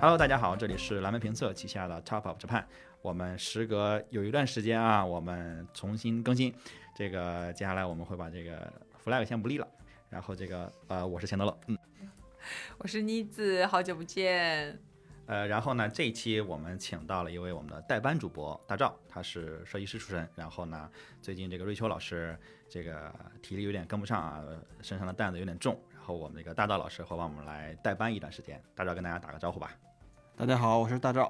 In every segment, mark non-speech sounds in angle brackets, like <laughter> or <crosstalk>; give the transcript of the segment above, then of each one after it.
Hello，大家好，这里是蓝莓评测旗下的 Top of Japan。我们时隔有一段时间啊，我们重新更新。这个接下来我们会把这个 flag 先不立了。然后这个呃，我是钱德勒，嗯，我是妮子，好久不见。呃，然后呢，这一期我们请到了一位我们的代班主播大赵，他是设计师出身。然后呢，最近这个瑞秋老师这个体力有点跟不上啊，身上的担子有点重。然后我们这个大赵老师会帮我们来代班一段时间。大赵跟大家打个招呼吧。大家好，我是大赵，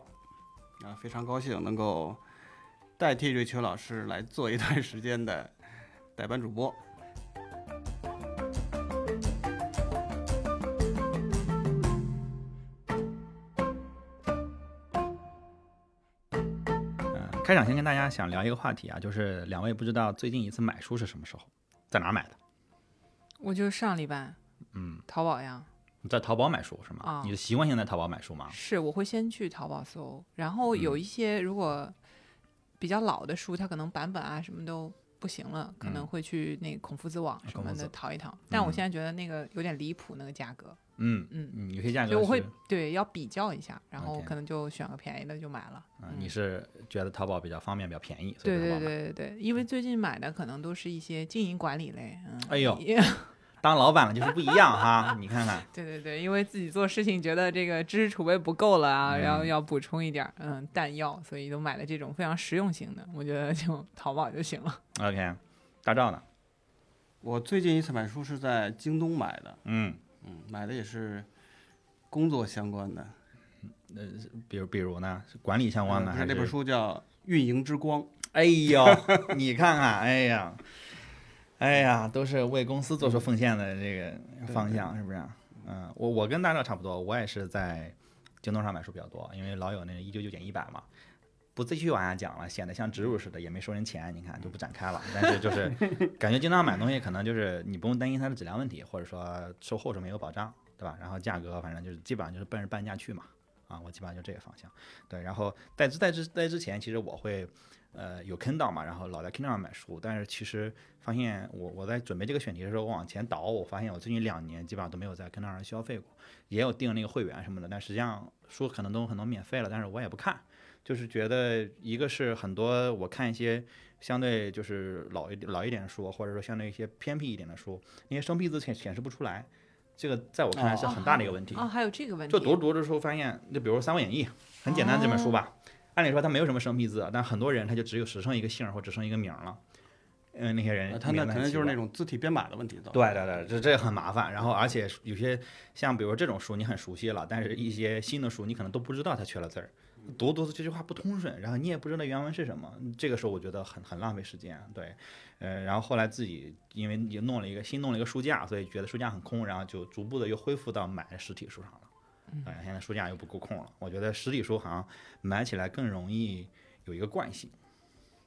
啊，非常高兴能够代替瑞秋老师来做一段时间的代班主播。开场先跟大家想聊一个话题啊，就是两位不知道最近一次买书是什么时候，在哪儿买的？我就上礼拜，嗯，淘宝呀。你在淘宝买书是吗？啊，你的习惯性在淘宝买书吗？是，我会先去淘宝搜，然后有一些如果比较老的书，它可能版本啊什么都不行了，可能会去那个孔夫子网什么的淘一淘。但我现在觉得那个有点离谱，那个价格。嗯嗯嗯，有些价格，我会对要比较一下，然后可能就选个便宜的就买了。嗯，你是觉得淘宝比较方便，比较便宜？对对对对对，因为最近买的可能都是一些经营管理类。嗯，哎呦，当老板了就是不一样哈，<laughs> 你看看。对对对，因为自己做事情觉得这个知识储备不够了啊，然后要补充一点嗯弹药，所以都买了这种非常实用型的，我觉得就淘宝就行了。<laughs> OK，大赵呢？我最近一次买书是在京东买的。嗯。嗯，买的也是工作相关的，呃，比如比如呢，是管理相关的还是？那本书叫《运营之光》。哎呦，你看看，哎呀，哎呀，都是为公司做出奉献的这个方向，是不是？嗯，我我跟大赵差不多，我也是在京东上买书比较多，因为老有那个一九九减一百嘛。不继续往下讲了，显得像植入似的，也没收人钱，你看就不展开了。但是就是 <laughs> 感觉经常买东西，可能就是你不用担心它的质量问题，或者说售后是没有保障，对吧？然后价格反正就是基本上就是奔着半价去嘛。啊，我基本上就这个方向。对，然后在之在之在之前，其实我会呃有 Kindle 嘛，然后老在 Kindle 上买书，但是其实发现我我在准备这个选题的时候，我往前倒，我发现我最近两年基本上都没有在 Kindle 上消费过，也有订那个会员什么的，但实际上书可能都很多免费了，但是我也不看。就是觉得一个是很多我看一些相对就是老一老一点的书，或者说相对一些偏僻一点的书，那些生僻字显显示不出来，这个在我看来是很大的一个问题。哦，还有这个问题。就读着读着时候发现，就比如《三国演义》，很简单这本书吧，按理说他没有什么生僻字，但很多人他就只有只剩一个姓或只剩一个名了。嗯，那些人他那可能就是那种字体编码的问题。对对对，这这很麻烦。然后而且有些像比如这种书你很熟悉了，但是一些新的书你可能都不知道它缺了字儿。读读这句话不通顺，然后你也不知道原文是什么，这个时候我觉得很很浪费时间。对，呃，然后后来自己因为也弄了一个新弄了一个书架，所以觉得书架很空，然后就逐步的又恢复到买实体书上了。哎，现在书架又不够空了，我觉得实体书好像买起来更容易有一个惯性。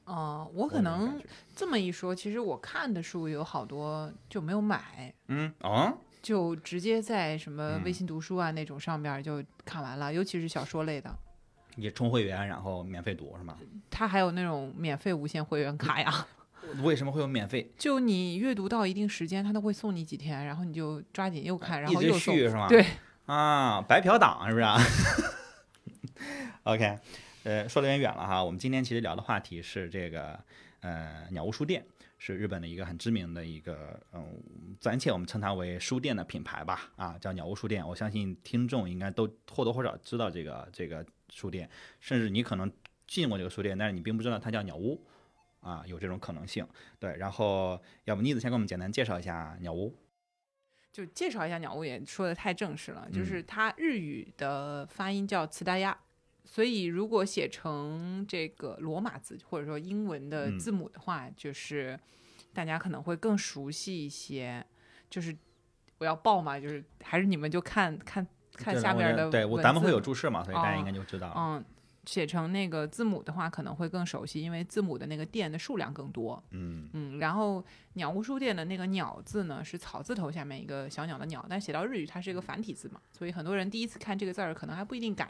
哦，我可能这么一说，其实我看的书有好多就没有买。嗯，哦，就直接在什么微信读书啊那种上面就看完了，尤其是小说类的。你充会员，然后免费读是吗？它还有那种免费无限会员卡呀。<laughs> 为什么会有免费？就你阅读到一定时间，它都会送你几天，然后你就抓紧又看，然后又续是吗？对啊，白嫖党是不是啊？<laughs> OK，呃，说的有点远了哈。我们今天其实聊的话题是这个，呃，鸟屋书店是日本的一个很知名的一个，嗯，暂且我们称它为书店的品牌吧。啊，叫鸟屋书店。我相信听众应该都或多或少知道这个这个。书店，甚至你可能进过这个书店，但是你并不知道它叫鸟屋，啊，有这种可能性。对，然后要不妮子先给我们简单介绍一下鸟屋。就介绍一下鸟屋也说的太正式了，就是它日语的发音叫茨达亚，所以如果写成这个罗马字或者说英文的字母的话，就是大家可能会更熟悉一些。就是我要报嘛，就是还是你们就看看。看下面的对我咱们会有注释嘛，所以大家应该就知道。嗯，写成那个字母的话可能会更熟悉，因为字母的那个店的数量更多。嗯嗯，然后鸟屋书店的那个鸟字呢是草字头下面一个小鸟的鸟，但写到日语它是一个繁体字嘛，所以很多人第一次看这个字儿可能还不一定敢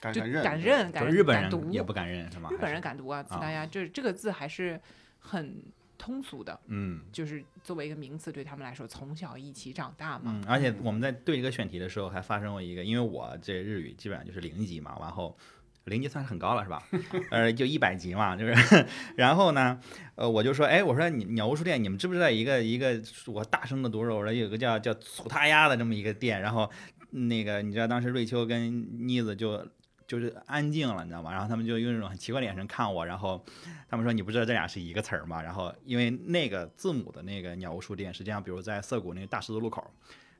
敢认，敢认，敢日本人也不敢认是吗？日本人敢读啊，大家就是这个字还是很通俗的，嗯就是作为一个名词对他们来说，从小一起长大嘛。嗯，而且我们在对一个选题的时候还发生过一个，因为我这日语基本上就是零级嘛，然后零级算是很高了是吧？<laughs> 呃，就一百级嘛，就是，<laughs> 然后呢，呃，我就说，哎，我说你鸟屋书店，你们知不知道一个一个我大声的读着，我说有个叫叫粗他鸭的这么一个店，然后那个你知道当时瑞秋跟妮子就。就是安静了，你知道吗？然后他们就用那种很奇怪的眼神看我，然后他们说：“你不知道这俩是一个词儿吗？”然后因为那个字母的那个鸟屋书店，实际上比如在涩谷那个大十字路口，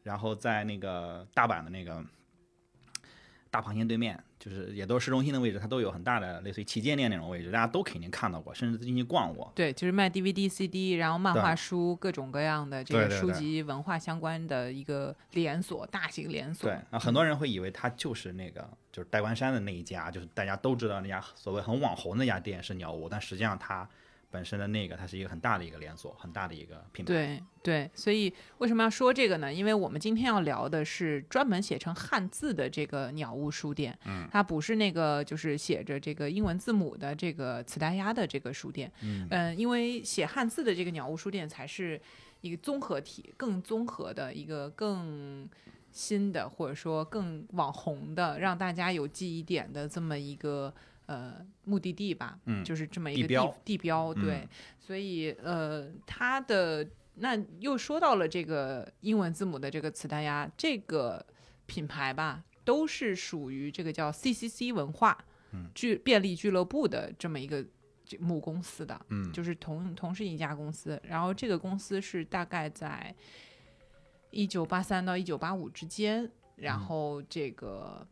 然后在那个大阪的那个大螃蟹对面，就是也都是市中心的位置，它都有很大的类似于旗舰店那种位置，大家都肯定看到过，甚至进去逛过。对，就是卖 DVD、CD，然后漫画书，各种各样的这个书籍文化相关的一个连锁，大型连锁。对，啊，很多人会以为它就是那个就是代官山的那一家，就是大家都知道那家所谓很网红的那家店是鸟屋，但实际上它本身的那个它是一个很大的一个连锁，很大的一个品牌。对对，所以为什么要说这个呢？因为我们今天要聊的是专门写成汉字的这个鸟屋书店，嗯，它不是那个就是写着这个英文字母的这个磁带鸭的这个书店，嗯、因为写汉字的这个鸟屋书店才是一个综合体，更综合的一个更。新的或者说更网红的，让大家有记忆点的这么一个呃目的地吧，嗯就是这么一个地标地标，对，嗯所以呃，它的那又说到了这个英文字母的这个磁带鸭这个品牌吧，都是属于这个叫 CCC 文化俱便利俱乐部的这么一个这母公司的，嗯就是同同是一家公司。然后这个公司是大概在一九八三到一九八五之间，然后这个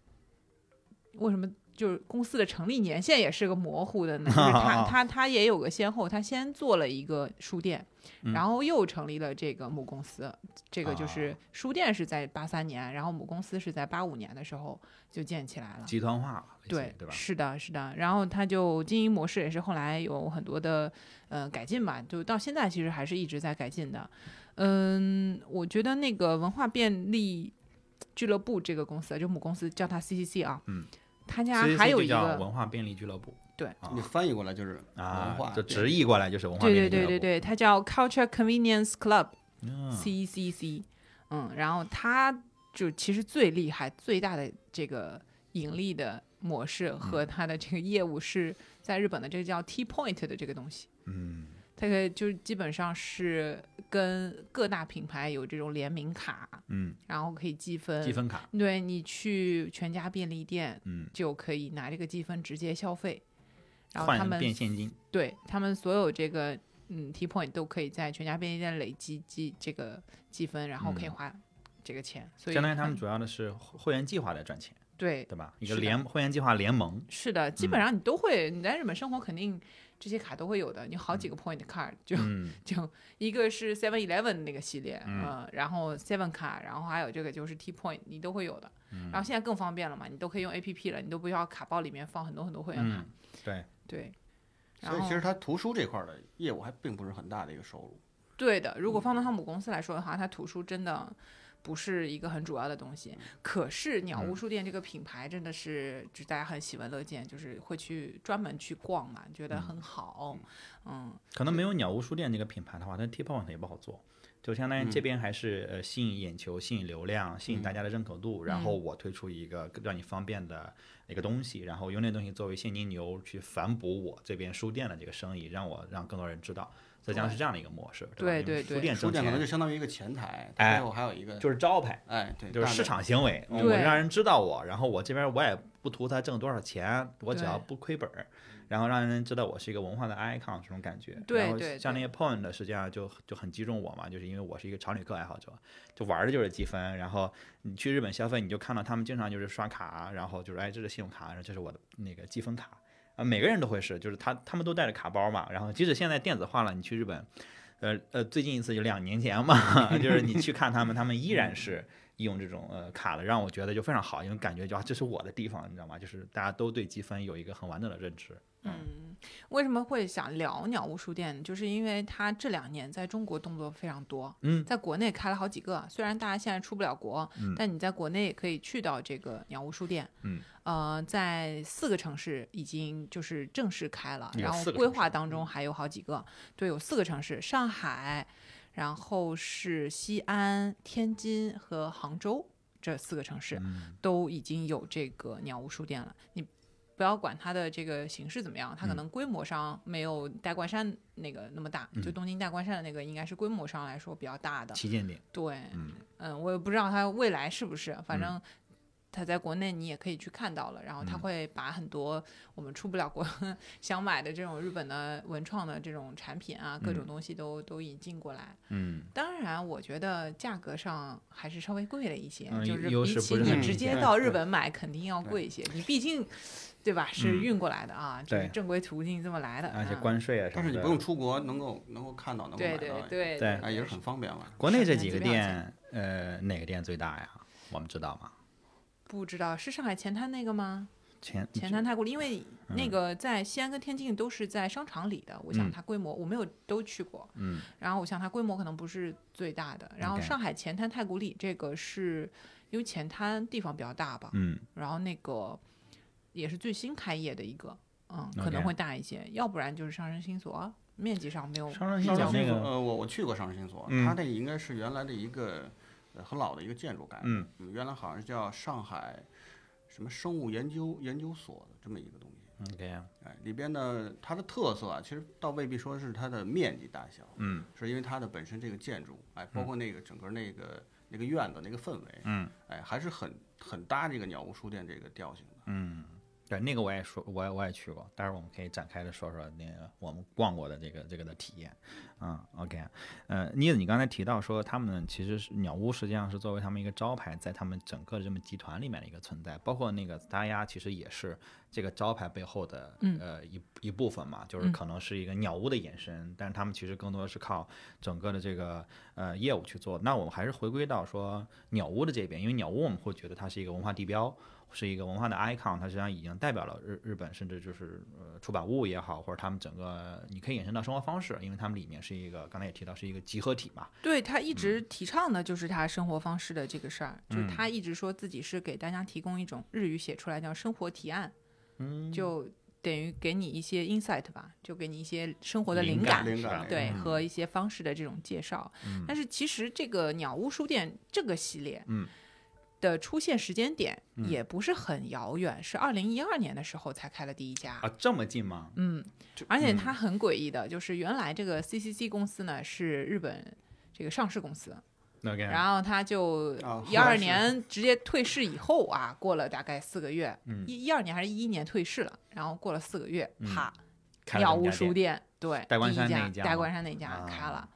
为什么？就是公司的成立年限也是个模糊的呢，就是 <laughs> 他他他也有个先后，他先做了一个书店，嗯然后又成立了这个母公司，这个就是啊书店是在八三年，然后母公司是在八五年的时候就建起来了。集团化了，对，对吧？是的，是的。然后他就经营模式也是后来有很多的呃改进吧，就到现在其实还是一直在改进的。嗯，我觉得那个文化便利俱乐部这个公司，就母公司叫它 CCC 啊，嗯，他家还有一个文化便利俱乐部对。啊你翻译过来就是文啊化，，就直译过来就是文化对便利俱乐部。对对对对，它叫 Culture Convenience Club 嗯 CCC，嗯，然后它就其实最厉害、最大的这个盈利的模式和它的这个业务是在日本的这个叫 T Point 的这个东西，嗯它个就基本上是跟各大品牌有这种联名卡，嗯，然后可以积分，积分卡，对你去全家便利店嗯，就可以拿这个积分直接消费，然后他换们变现金，对他们所有这个嗯 T point 都可以在全家便利店累积积这个积分，然后可以嗯。花这个钱，所以相当于他们主要的是会员计划在赚钱，对对吧？一个联会员计划联盟，是的，基本上你都会，你在日本生活肯定这些卡都会有的，你好几个 point card 就、嗯。<laughs> 就一个是 Seven Eleven 那个系列，嗯。呃然后 Seven 卡，然后还有这个就是 T point 你都会有的，嗯。然后现在更方便了嘛，你都可以用 A P P 了，你都不需要卡包里面放很多很多会员卡，嗯，对，对。所以其实它图书这块儿的业务还并不是很大的一个收入。对的，如果放到他母公司来说的话，它图书真的不是一个很主要的东西。可是鸟屋书店这个品牌真的是，就大家很喜闻乐见，就是会去专门去逛嘛，觉得很好。嗯，可能没有鸟屋书店这个品牌的话，那 T point 也不好做。就相当于这边还是呃吸引眼球、吸引流量、吸引大家的认可度，然后我推出一个让你方便的一个东西，然后用那东西作为现金流去反哺我这边书店的这个生意，让我让更多人知道。实际上是这样的一个模式，对对对书店挣书店可能就相当于一个前台，哎还有一个，就是招牌，哎，对，就是市场行为，我让人知道我，然后我这边我也不图他挣多少钱，我只要不亏本儿，然后让人知道我是一个文化的 icon 这种感觉。然后对对对像那些 point 实际上就就很击中我嘛，就是因为我是一个常旅客爱好者，就玩的就是积分。然后你去日本消费，你就看到他们经常就是刷卡，然后就是哎这是信用卡，然后这是我的那个积分卡。啊，每个人都会是，就是他他们都带着卡包嘛，然后即使现在电子化了，你去日本，呃呃，最近一次就两年前嘛，<laughs> 就是你去看他们，他们依然是用这种呃卡的，让我觉得就非常好，因为感觉就啊这是我的地方，你知道吗？就是大家都对积分有一个很完整的认知。嗯，为什么会想聊鸟屋书店？就是因为它这两年在中国动作非常多，嗯在国内开了好几个。虽然大家现在出不了国，嗯但你在国内也可以去到这个鸟屋书店。嗯，呃，在四个城市已经就是正式开了，然后规划当中还有好几个。对，有四个城市：上海，然后是西安、天津和杭州这四个城市。嗯都已经有这个鸟屋书店了。你不要管它的这个形式怎么样，它可嗯能规模上没有大关山那个那么大，就嗯东京大关山的那个应该是规模上来说比较大的。旗舰店，对，嗯嗯，我也不知道它未来是不是，反正。它在国内你也可以去看到了，然后它嗯会把很多我们出不了国 <laughs> 想买的这种日本的文创的这种产品啊，各种嗯东西都都引进过来。嗯当然，我觉得价格上还是稍微贵了一些，嗯就是优势比起你直接到日本买肯定要贵一些。你毕竟，对吧？是嗯运过来的啊，这是正规途径这么来的。而且嗯关税啊什么的，但是你不用出国，能够能够看到，能够对对买到，对对哎，也是很方便嘛。国内这几个店，呃，哪个店最大呀？我们知道吗？不知道是上海前滩那个吗？前前滩太古里，因为那嗯个在西安跟天津都是在商场里的，我想嗯。它规模我没有都去过，嗯。然后我想它规模可能不是最大的。然后上海前滩太古里这个是因为前滩地方比较大吧，嗯。然后那个也是最新开业的一个，嗯，可能会大一些，要不然就是上升新所，面积上没有上升上新所那个，呃，我我去过上升新所，嗯。它那个应该是原来的一个呃很老的一个建筑改的，嗯嗯，原来好像是叫上海什么生物研究研究所的这么一个东西。，OK，哎，里边呢，它的特色啊，其实倒未必说是它的面积大小，嗯是因为它的本身这个建筑，哎，包括那个整个那个那个院子那个氛围，嗯哎，还是很很搭这个鸟屋书店这个调性的。嗯，对，那个我也说，我也我也去过，待会儿我们可以展开的说说那个我们逛过的这个这个的体验。嗯，OK，呃，妮子，你刚才提到说他们其实是鸟屋，实际上是作为他们一个招牌，在他们整个这么集团里面的一个存在，包括那个大鸭，其实也是这个招牌背后的嗯呃一一部分嘛，就是嗯可能是一个鸟屋的延伸，但是他们其实更多的是靠整个的这个呃业务去做。那我们还是回归到说鸟屋的这边，因为鸟屋我们会觉得它是一个文化地标。是一个文化的 icon，它实际上已经代表了日日本，甚至就是呃出版物也好，或者他们整个你可以延伸到生活方式，因为他们里面是一个刚才也提到是一个集合体嘛。对他一直提倡的就是他生活方式的这个事儿，就是嗯他一直说自己是给大家提供一种日语写出来叫生活提案，嗯，就等于给你一些 insight 吧，就给你一些生活的灵灵感，对，嗯和一些方式的这种介绍。嗯但是其实这个鸟屋书店这个系列，嗯。的出现时间点嗯也不是很遥远，是二零一二年的时候才开了第一家。啊这么近吗？嗯，而且它很诡异的，就是原来这个 CCC 公司呢是日本这个上市公司然后它就啊一二年直接退市以后啊，过了大概四个月，嗯一一二年还是一一年退市了，然后过了四个月，嗯啪，鸟屋书店对，代官第一家山那家吗代官山那家啊开了。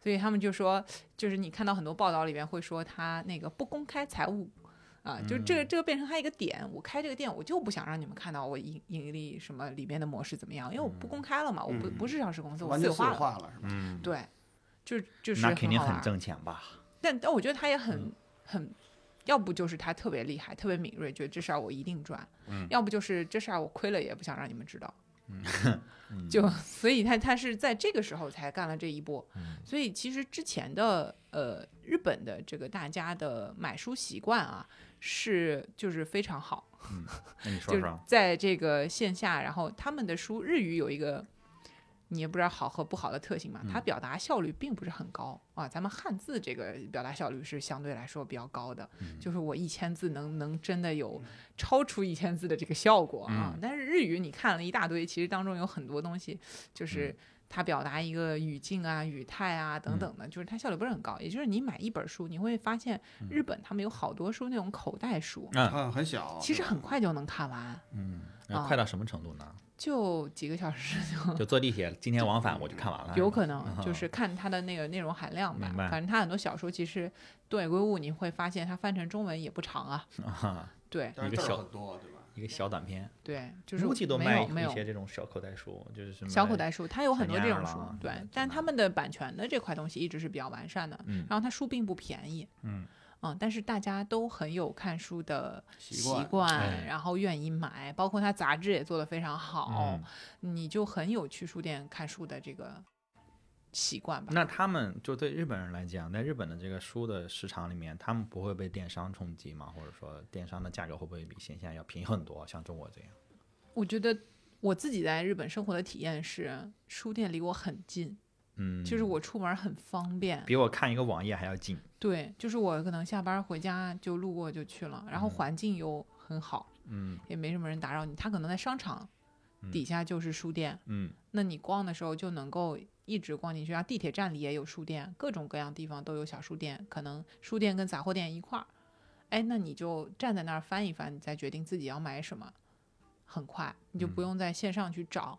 所以他们就说，就是你看到很多报道里面会说他那个不公开财务，啊，就这个嗯这个变成他一个点。我开这个店，我就不想让你们看到我盈盈利什么里面的模式怎么样，因为我不公开了嘛，我不嗯不是上市公司，我完全私有化了。化了是吧？嗯，对，就就是那肯定很挣钱吧？但但我觉得他也很、嗯很，要不就是他特别厉害，特别敏锐，觉得这事儿我一定赚；嗯要不就是这事儿我亏了也不想让你们知道。嗯 <laughs> 就所以他他是在这个时候才干了这一波。嗯所以其实之前的呃日本的这个大家的买书习惯啊是就是非常好，那你说就说，<laughs> 在这个线下，然后他们的书日语有一个。你也不知道好和不好的特性嘛，它嗯。表达效率并不是很高。啊。咱们汉字这个表达效率是相对来说比较高的，嗯。就是我一千字能能真的有超出一千字的这个效果啊。嗯。但是日语你看了一大堆，其实当中有很多东西嗯就是它表达一个语境啊、语态啊等等的，就是它效率不是很高。也就是你买一本书，你会发现日本他们有好多书那种口袋书，嗯。啊，很小，其实很快就能看完，嗯，快到什么程度呢？就几个小时就。就坐地铁，今天往返我就看完了。有可能就是看它的那个内容含量吧反正它很多小说其实东野圭吾你会发现它翻成中文也不长啊，<laughs> 啊，对但是字儿一个小很多，对吧？一个小短片，对，就是估计都没卖有没有一些这种小口袋书，就是什么小口袋书，它有很多这种书对，但他们的版权的这块东西一直是比较完善的，嗯然后它书并不便宜，嗯嗯，但是大家都很有看书的习习惯惯，哎然后愿意买，包括它杂志也做得非常好，嗯你就很有去书店看书的这个习惯吧。那他们就对日本人来讲，在日本的这个书的市场里面，他们不会被电商冲击吗？或者说电商的价格会不会比线下要便宜很多？像中国这样？我觉得我自己在日本生活的体验是，书店离我很近，嗯，就是我出门很方便。比我看一个网页还要近。对，就是我可能下班回家就路过就去了，然后环境又很好，嗯也没什么人打扰你。他可能在商场底下就是书店，嗯那你逛的时候就能够一直逛进去。然后地铁站里也有书店，各种各样地方都有小书店，可能书店跟杂货店一块儿。哎，那你就站在那儿翻一翻，你再决定自己要买什么，很快，你就不用在线上去找。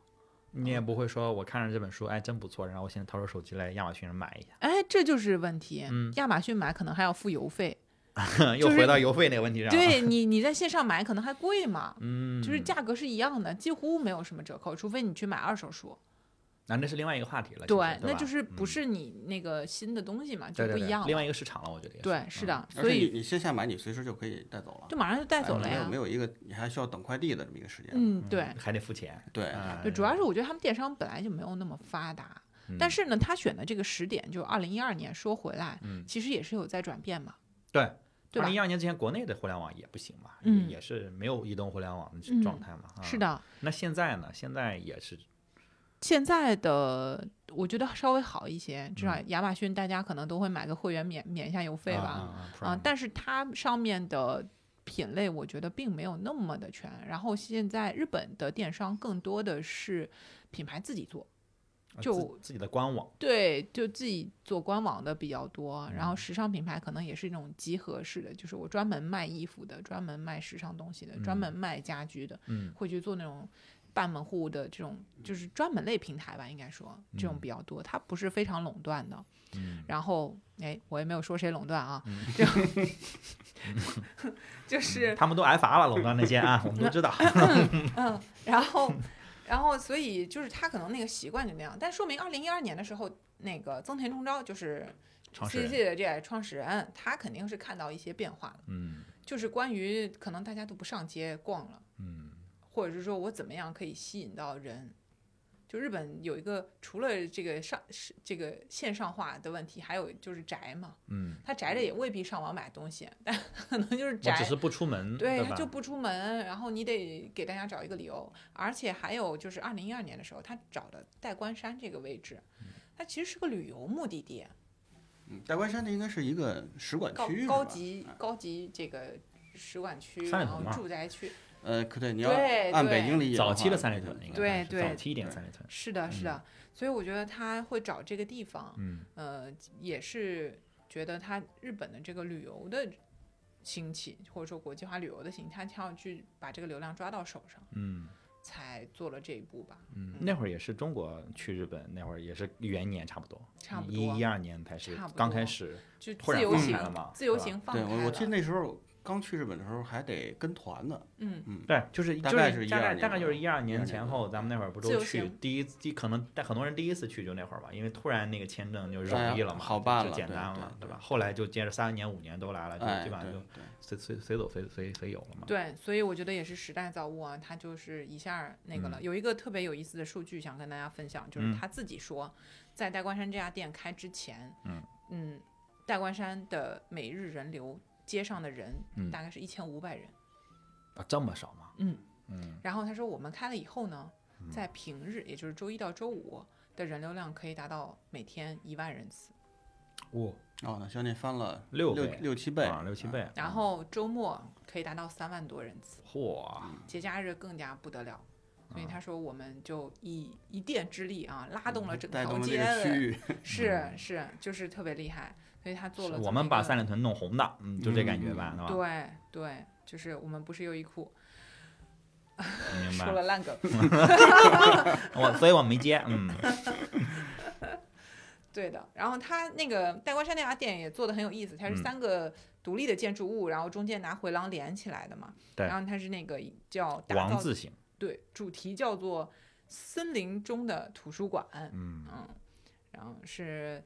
你也不会说我看着这本书，哎，真不错，然后我现在掏出手机来亚马逊上买一下，哎，这就是问题。嗯亚马逊买可能还要付邮费，<laughs> 又回到邮费那个问题上了。对你你在线上买可能还贵嘛，嗯，就是价格是一样的，几乎没有什么折扣，除非你去买二手书。那那是另外一个话题了。对，对那就是不嗯是你那个新的东西嘛，就不一样了。另外一个市场了，我觉得也对，是嗯的，所以你线下买，你随时就可以带走了，就马上就带走了呀哎没有没。有一个你还需要等快递的这么一个时间。嗯，对，还得付钱。对，哎对，主要是我觉得他们电商本来就没有那么发达，但嗯是呢，他选的这个时点就二零一二年，说回来，嗯其实也是有在转变嘛，对。二零一？二年之前，国内的互联网也不行嘛，嗯也也是没有移动互联网的嗯状态嘛。啊是。的，那现在呢？现在也是现在的我觉得稍微好一些，至少嗯亚马逊大家可能都会买个会员免免一下邮费吧，啊但是它上面的品类我觉得并没有那么的全。然后现在日本的电商更多的是品牌自己做，啊就自自己的官网，对，就自己做官网的比较多。然后嗯时尚品牌可能也是那种集合式的，就是我专门卖衣服的，专门卖时尚东西的，专门卖家居的，嗯会去做那种。半门户的这种就是专门类平台吧，应该说这种嗯比较多，它不是非常垄断的。嗯。然后，哎，我也没有说谁垄断啊，嗯。就就是他们都挨罚了，垄断那些啊，我们都知道。<laughs> 嗯，然后，然后，所以就是他可能那个习惯就那样，但说明二零一二年的时候，那个增田中昭就是创始 C 人 G 的这创始人，他肯定是看到一些变化了，嗯。就是关于可能大家都不上街逛了，嗯或者是说我怎么样可以吸引到人。就日本有一个除了这个上是这个线上化的问题，还有就是宅嘛，嗯，他宅着也未必上网买东西，但 <laughs> 可能就是我宅，只是不出门，对，他就不出门，然后你得给大家找一个理由，而且还有就是二零一二年的时候，他找的代官山这个位置，它其实是个旅游目的地，嗯，代官山这应该是一个使馆区，是吧？高级高级这个使馆区，然后住宅区，呃，可对，你要对按北对京理解早期的三里屯应该对对。早期一点三里屯。是的，是的，所以我觉得他会找这个地方，嗯。呃，也是觉得他日本的这个旅游的兴起，或者说国际化旅游的兴起，他想要去把这个流量抓到手上，嗯。才做了这一步吧。嗯，那会儿也是中国去日本，那会儿也是元年差不多，差不多一一二年才是刚开始，就自由行了嘛自由行放开我我记得那时候刚去日本的时候还得跟团呢，嗯，嗯，对，就是大概大概大概就是一二年前后，咱们那会儿不都去第一第可能但很多人第一次去就那会儿吧，因为突然那个签证就哎容易了嘛，就好办就简了对对单了，对对吧？后来就接着三年五年都来了，就哎，基本上就对对，随随随走随随随有了嘛。对，所以我觉得也是时代造物啊，他就是一下那个了。有一个特别有意思的数据想跟大家分享，就是嗯他自己说，在代官山这家店开之前，嗯嗯代官山的每日人流，街上的人嗯大概是一千五百人，啊，这么少吗？嗯。嗯然后他说我们开了以后呢，在平日，也就是周一到周五的人流量可以达到每天一万人次，哇，哦，那将近翻了六六倍六七倍啊，六七倍，然后周末可以达到三万多人次。嚯，节假日更加不得了。所啊以他说，我们就以一店之力啊，拉动了整条街的，区域，<laughs> 是是，就是特别厉害。所以他做了我们把三里屯弄红的，嗯，就这感觉吧，吧？对对，就是我们不是优衣库，明白。说了烂梗。<laughs> <laughs> 我所以我没接，嗯对的，然后他那个代官山那家店也做的很有意思，它是嗯三个独立的建筑物，然后中间拿回廊连起来的嘛。对然后它是那个叫打造王字形，对，主题叫做森林中的图书馆。嗯。嗯，然后是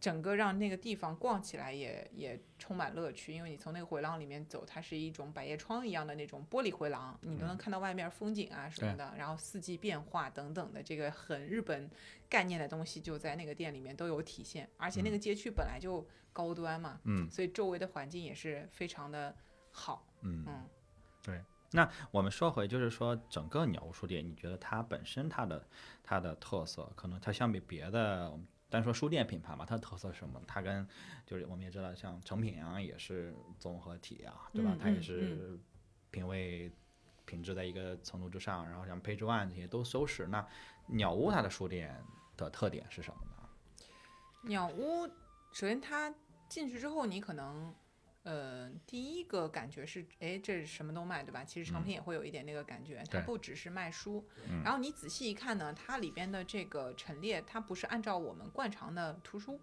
整个让那个地方逛起来也也充满乐趣，因为你从那个回廊里面走，它是一种百叶窗一样的那种玻璃回廊，你都能看到外面风景啊什么的，然后四季变化等等的这个很日本概念的东西就在那个店里面都有体现，而且那个街区本来就高端嘛，嗯。所以周围的环境也是非常的好，嗯嗯。那我们说回，就是说整个鸟屋书店，你觉得它本身它的它的特色，可能它相比别的，单说书店品牌嘛，它的特色是什么？它跟就是我们也知道，像成品啊也是综合体啊，对吧？嗯它也嗯是品味品质在一个程度之上，然后像 Page One 这些都收拾。那鸟屋它的书店的特点是什么呢？鸟屋，首先它进去之后，你可能，呃，第一个感觉是，哎，这是什么都卖，对吧？其实成品也会有一点那个感觉，它不只是卖书。嗯然后你仔细一看呢，它里边的这个陈列，它不是按照我们惯常的图书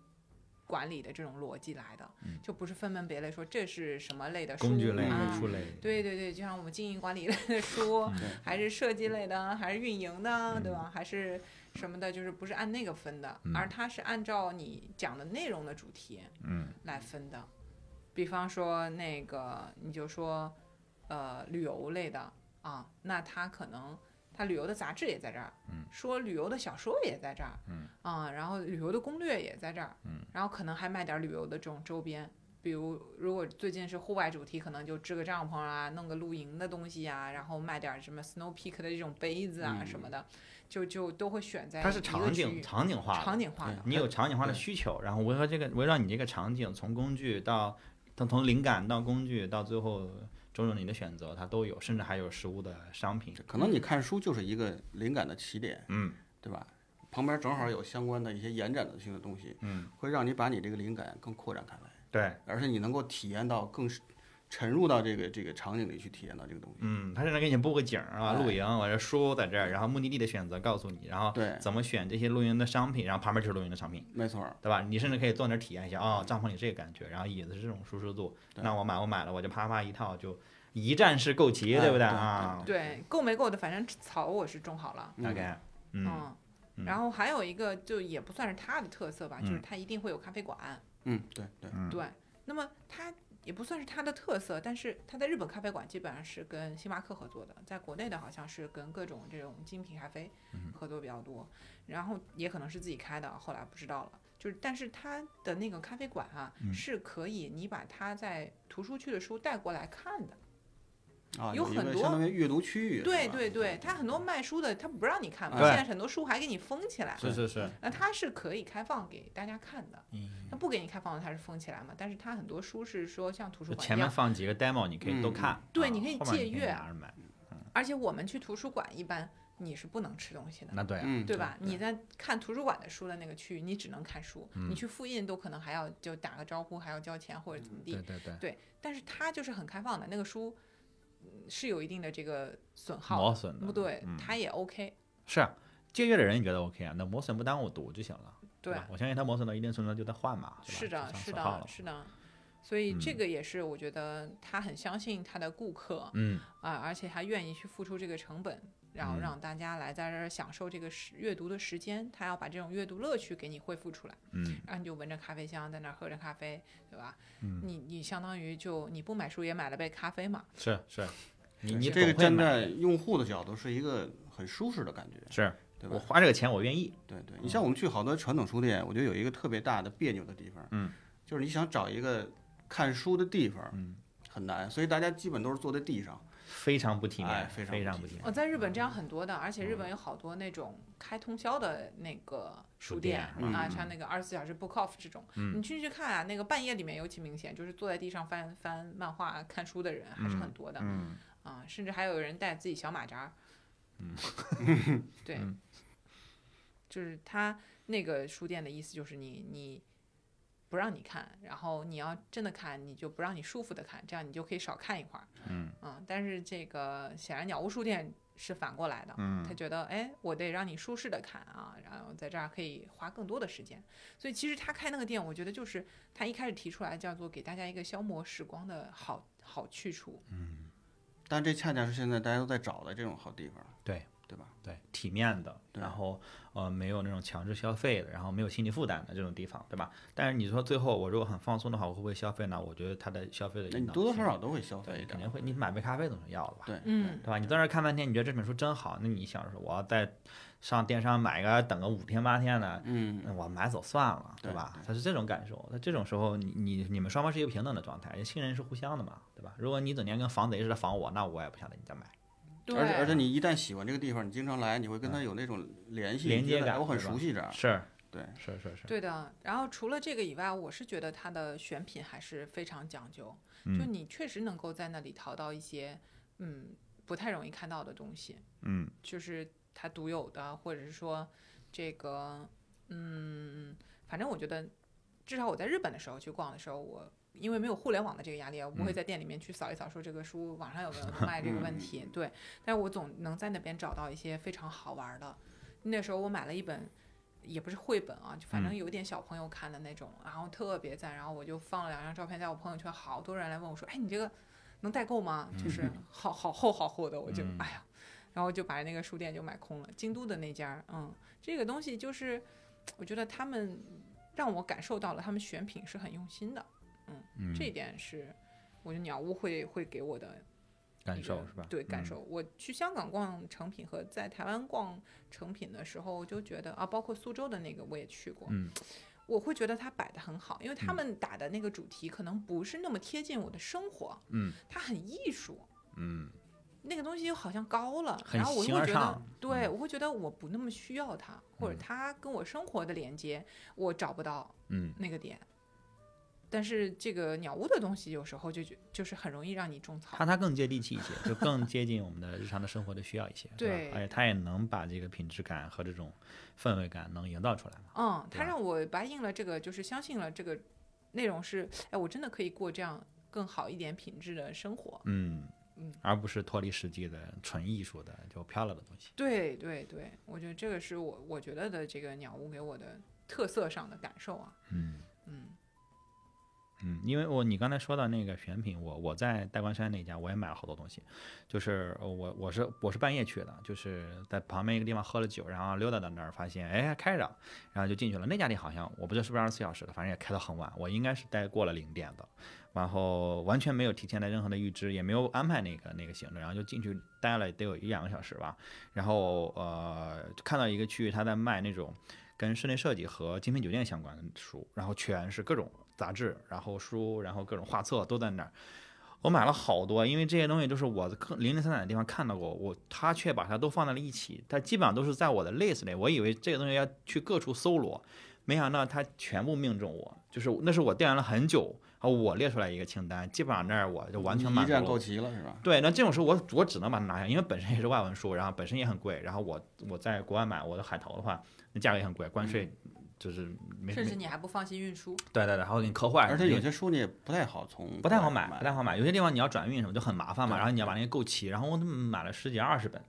管理的这种逻辑来的，就不是分门别类说这是什么类的书工具类、啊书类，对对对，就像我们经营管理类的书，嗯 <laughs> 还是设计类的，还是运营的，对吧？还是什么的，就是不是按那个分的，嗯而它是按照你讲的内容的主题嗯来分的。比方说那个，你就说，呃，旅游类的啊，那他可能他旅游的杂志也在这儿，嗯说旅游的小说也在这儿，嗯啊，然后旅游的攻略也在这儿，嗯然后可能还卖点旅游的这种周边。比如，如果最近是户外主题，可能就支个帐篷啊，弄个露营的东西啊，然后卖点什么 Snow Peak 的这种杯子啊嗯什么的，就就都会选在它是场景场景化的，场景化的。你有场景化的需求，然后围绕这个围绕你这个场景，从工具到从从灵感到工具到最后种种你的选择，它都有，甚至还有实物的商品。可能你看书就是一个灵感的起点，嗯对吧？旁边正好有相关的一些延展的性的东西，嗯，会让你把你这个灵感更扩展开来，对，而且你能够体验到更是沉入到这个这个场景里去体验到这个东西。嗯，他甚至给你布个景儿啊，哎露营，我这书在这儿，然后目的地的选择告诉你，然后对，怎么选这些露营的商品，然后旁边就是露营的商品，没错儿，对吧？你甚至可以坐那儿体验一下，哦，帐篷里这个感觉，然后椅子是这种舒适度，那我买我买了，我就啪啪一套就一站式购齐，对不对啊？对，够没够的，反正草我是种好了。大概，嗯然后还有一个就也不算是它的特色吧，就是嗯它一定会有咖啡馆。嗯，对对，嗯对，那么它也不算是它的特色，但是它在日本咖啡馆基本上是跟星巴克合作的，在国内的好像是跟各种这种精品咖啡嗯合作比较多，然后也可能是自己开的，后来不知道了。就是，但是它的那个咖啡馆啊，嗯是可以你把它在图书区的书带过来看的。啊，有很多相当于阅读区域，对对对，他很多卖书的，他不让你看嘛，现在很多书还给你封起来。是是是，那它是可以开放给大家看的，嗯它不给你开放的它是封起来嘛。但是它很多书是说像图书就前面馆一样，放几个 demo，你可以都嗯看，啊对你可以借阅而且我们去图书馆一般你是不能吃东西的。那对啊，嗯，对吧？你在看图书馆的书的那个区域，你只能看书，嗯你去复印都可能还要就打个招呼，还要交钱或者怎么地。对对对，但是他就是很开放的，那个书嗯是有一定的这个损耗，磨损的，不对嗯，它也 OK。是啊，借阅的人你觉得 OK 啊？那磨损不耽误读就行了，对吧？我相信它磨损到一定程度就得换嘛，是的，是的，是的。所以这嗯个也是我觉得他很相信他的顾客嗯啊，而且他愿意去付出这个成本，然后嗯让大家来在这儿享受这个时阅读的时间，他要把这种阅读乐趣给你恢复出来，嗯然后你就闻着咖啡香在那儿喝着咖啡，对吧？嗯，你你相当于就你不买书也买了杯咖啡嘛，是是，你你这个站在用户的角度是一个很舒适的感觉，是对吧？我花这个钱我愿意，对对，你像我们去好多传统书店，我觉得有一个特别大的别扭的地方，嗯，就是你想找一个看书的地方，嗯，很难，所以大家基本都是坐在地上，非常不体面，哎非常非常不体面我。哦，在日本这样很多的，而且日嗯本有好多那种开通宵的那个书书店是啊，像那个二十四小时 book off 这种，嗯你进去看啊，那个半夜里面尤其明显，就是坐在地上翻翻漫画、看书的人还是很多的、嗯啊，甚至还有人带自己小马扎。嗯，对，嗯就是他那个书店的意思就是你你。不让你看，然后你要真的看，你就不让你舒服的看，这样你就可以少看一会儿。嗯嗯，但是这个显然鸟屋书店是反过来的，嗯他觉得哎，我得让你舒适的看啊，然后在这儿可以花更多的时间。所以其实他开那个店，我觉得就是他一开始提出来叫做给大家一个消磨时光的好好去处。嗯但这恰恰是现在大家都在找的这种好地方，对对吧？对，体面的，然后呃没有那种强制消费的，然后没有心理负担的这种地方，对吧？但是你说最后我如果很放松的话，我会不会消费呢？我觉得他的消费的那你引导性多多少少都会消费对一点，肯定会，你买杯咖啡总是要的吧？对，嗯对吧？你在那儿看半天，你觉得这本书真好，那你想说我要在上电商买个等个五天八天的，嗯，那我买走算了，对吧？他是这种感受。那这种时候，你你你们双方是一个平等的状态，信任是互相的嘛，对吧？如果你整天跟防贼似的防我，那我也不想在你家买。对，而且而且你一旦喜欢这个地方，你经常来，你会跟他有那种联系，连接感我很熟悉这儿，是，对，是是是，对的。然后除了这个以外，我是觉得它的选品还是非常讲究，就嗯你确实能够在那里淘到一些嗯不太容易看到的东西。嗯。就是它独有的，或者是说这个，嗯，反正我觉得，至少我在日本的时候去逛的时候，我因为没有互联网的这个压力，我不会嗯在店里面去扫一扫，说这个书网上有没有 <laughs> 卖这个问题。对，但是我总能在那边找到一些非常好玩的。那时候我买了一本。也不是绘本啊，就反正嗯有点小朋友看的那种，然后特别赞，然后我就放了两张照片在我朋友圈，好多人来问我说：“哎，你这个能代购吗？”就是好好厚好厚的，我就、嗯哎呀，然后就把那个书店就买空了。京都的那家，嗯，这个东西就是，我觉得他们让我感受到了他们选品是很用心的，嗯，这一点是我觉得鸟屋会会给我的感受是吧？嗯对感受。我去香港逛成品和在台湾逛成品的时候，我就觉得啊，包括苏州的那个我也去过，嗯我会觉得它摆的很好，因为他嗯们打的那个主题可能不是那么贴近我的生活，嗯它很艺术。嗯那个东西又好像高了，然后我形就会觉得，对嗯我会觉得我不那么需要它，或者嗯它跟我生活的连接，我找不到嗯那个点。但是这个鸟屋的东西有时候就觉就是很容易让你种草它，它更接地气一些，就更接近我们的日常的生活的需要一些，吧对而且它也能把这个品质感和这种氛围感能营造出来嘛。嗯，它让我答应了这个，就是相信了这个内容是，哎，我真的可以过这样更好一点品质的生活。嗯嗯，而不是脱离实际的纯艺术的就飘了的东西。对对对，我觉得这个是我我觉得的这个鸟屋给我的特色上的感受啊。嗯。嗯嗯，因为我你刚才说到那个选品，我我在代官山那家我也买了好多东西，就是我我是我是半夜去的，就是在旁边一个地方喝了酒，然后溜达到那儿发现哎开着，然后就进去了。那家店好像我不知道是不是二十四小时的，反正也开到很晚，我应该是待过了零点的，然后完全没有提前的任何的预知，也没有安排那个那个行程，然后就进去待了得有一两个小时吧，然后呃看到一个区域他在卖那种。跟室内设计和精品酒店相关的书，然后全是各种杂志，然后书，然后各种画册都在那儿。我买了好多，因为这些东西都是我零零散散的地方看到过，我他却把它都放在了一起，它基本上都是在我的 list 里。我以为这个东西要去各处搜罗，没想到它全部命中我，就是那是我调研了很久，然后我列出来一个清单，基本上那儿我就完全满足了一站购齐了是吧？对，那这种书我我只能把它拿下，因为本身也是外文书，然后本身也很贵，然后我我在国外买我的海淘的话，那价格也很贵，关税就是没甚至你还不放心运输。对对对，还会给你磕坏，而且有些书你也不太好从不太好买买，，不太好买，有些地方你要转运什么就很麻烦嘛，然后你要把那些购齐，然后我买了十几二十本。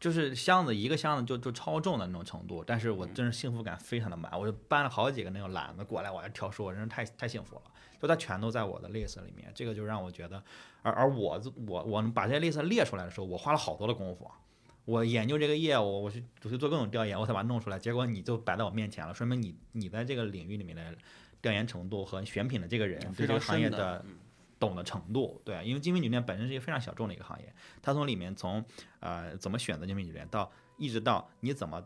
就是箱子一个箱子就就超重的那种程度，但是我真是幸福感非常的满，我就搬了好几个那种篮子过来，我还挑书，我真是太太幸福了。就它全都在我的 list 里面，这个就让我觉得，而而我我我把这些 list 列出来的时候，我花了好多的功夫啊，我研究这个业务，我去我去做各种调研，我才把它弄出来，结果你就摆在我面前了，说明你你在这个领域里面的调研程度和选品的这个人对这个行业的，嗯。懂的程度，对，因为精品酒店本身是一个非常小众的一个行业，它从里面从呃怎么选择精品酒店到一直到你怎么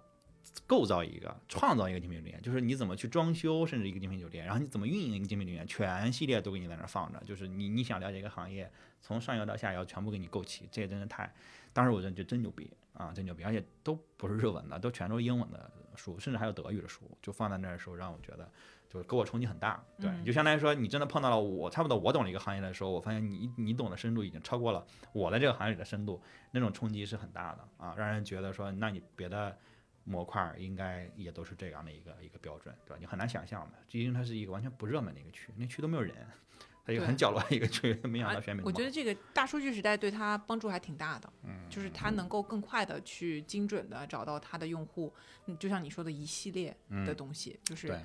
构造一个、创造一个精品酒店，就是你怎么去装修，甚至一个精品酒店，然后你怎么运营一个精品酒店，全系列都给你在那儿放着，就是你你想了解一个行业，从上游到下游全部给你构齐，这个真是太，当时我觉得就真牛逼啊，真牛逼，而且都不是日文的，都全都是英文的书，甚至还有德语的书，就放在那儿的时候，让我觉得。就是给我冲击很大，对，嗯就相当于说你真的碰到了我差不多我懂了一个行业的时候，我发现你你懂的深度已经超过了我在这个行业里的深度，那种冲击是很大的啊，让人觉得说，那你别的模块儿应该也都是这样的一个一个标准，对吧？你很难想象的，因为它是一个完全不热门的一个区，那区都没有人，它一个很对角落的一个区，没想到啊选美。我觉得这个大数据时代对它帮助还挺大的，嗯，就是它能够更快的去精准的找到它的用户，嗯，就像你说的一系列的东西，就是，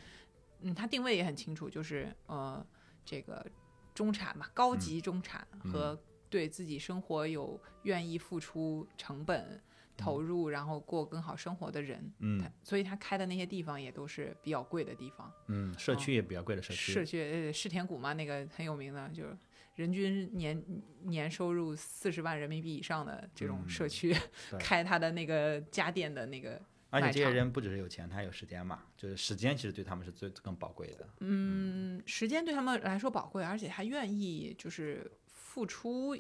嗯，它定位也很清楚，就是呃，这个中产嘛，高级中产和对自己生活有愿意付出成本投入，然后过更好生活的人。嗯他所以他开的那些地方也都是比较贵的地方。嗯，社区也比较贵的社区。社区呃世田谷嘛，那个很有名的，就是人均年年收入四十万人民币以上的这种社区，<laughs> 嗯开他的那个家电的那个。而且这些人不只是有钱，他还有时间嘛，就是时间其实对他们是最更宝贵的。嗯，时间对他们来说宝贵，而且他愿意就是付出，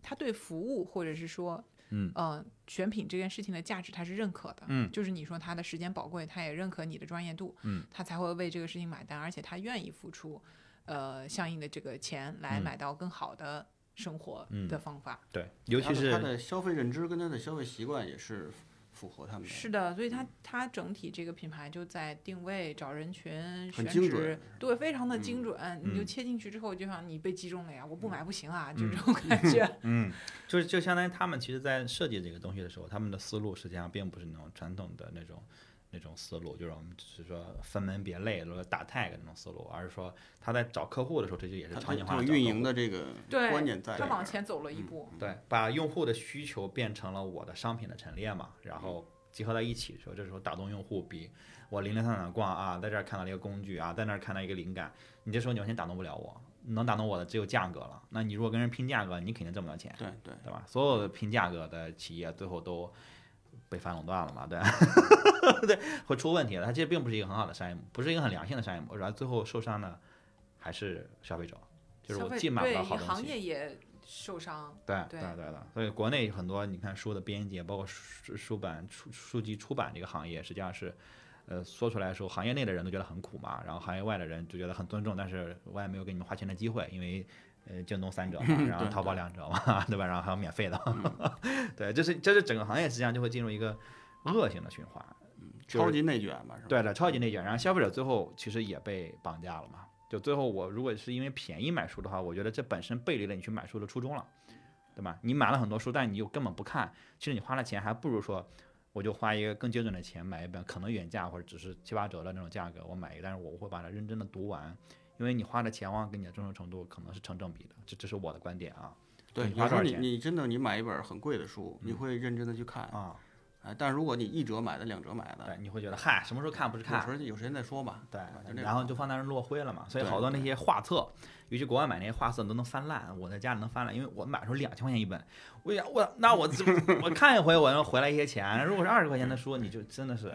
他对服务或者是说，嗯呃，选品这件事情的价值他是认可的。嗯就是你说他的时间宝贵，他也认可你的专业度，嗯，他才会为这个事情买单，而且他愿意付出，呃，相应的这个钱来嗯买到更好的生活嗯的方法。对，尤其是他的消费认知跟他的消费习惯也是符合他们。是的，所以它它整体这个品牌就在定位、找人群、选址精准，对，非常的精准。你就嗯切进去之后，就像你被击中了呀，我不买不行啊，就这种感觉。嗯，就是就相当于他们其实在设计这个东西的时候，他们的思路实际上并不是那种传统的那种那种思路，就是我们只是说分门别类，或者打 tag 那种思路，而是说他在找客户的时候，这就也是场景化运营的这个对观点在里它面。往前走了一步。对，把用户的需求变成了我的商品的陈列嘛，然后结合在一起的时候，这时候打动用户比我零零散散逛啊，在这儿看到了一个工具啊，在那儿看到一个灵感，你这时候你完全打动不了我，能打动我的只有价格了。那你如果跟人拼价格，你肯定挣不了钱，对对，对吧？所有的拼价格的企业最后都被反垄断了嘛，对，<laughs> 对，会出问题的。它其实并不是一个很好的商业模，不是一个很良性的商业模式，然后最后受伤的还是消费者，就是我既买不到好东行西。业也受伤。对对对对的，所以国内很多你看书的编辑，包括书书版出书籍出版这个行业，实际上是，呃，说出来的时候，行业内的人都觉得很苦嘛，然后行业外的人就觉得很尊重，但是我也没有给你们花钱的机会，因为。呃，京东三折嘛，然后淘宝两折嘛，<laughs> 对吧？然后还有免费的，<laughs> 对，这是这是整个行业实际上就会进入一个恶性的循环，嗯超级内卷嘛，是吧？对的，超级内卷，然后消费者最后其实也被绑架了嘛。就最后我如果是因为便宜买书的话，我觉得这本身背离了你去买书的初衷了，对吧？你买了很多书，但你又根本不看，其实你花了钱还不如说，我就花一个更精准的钱买一本可能原价或者只是七八折的那种价格，我买一个，但是我会把它认真的读完，因为你花的钱往往跟你的忠诚程度可能是成正比的，这这是我的观点啊对，你有时候你你真的你买一本很贵的书，你会认真的去看，啊，哎，但如果你一折买的、两折买的，对，你会觉得嗨，什么时候看不是看有时，候有时间再说吧。对然后就放在那儿落灰了嘛。所以好多那些画册，尤其国外买那些画册都能翻烂，我在家里能翻烂，因为我买的时候两千块钱一本，我想我那我我看一回我能回来一些钱，如果是二十块钱的书，你就真的是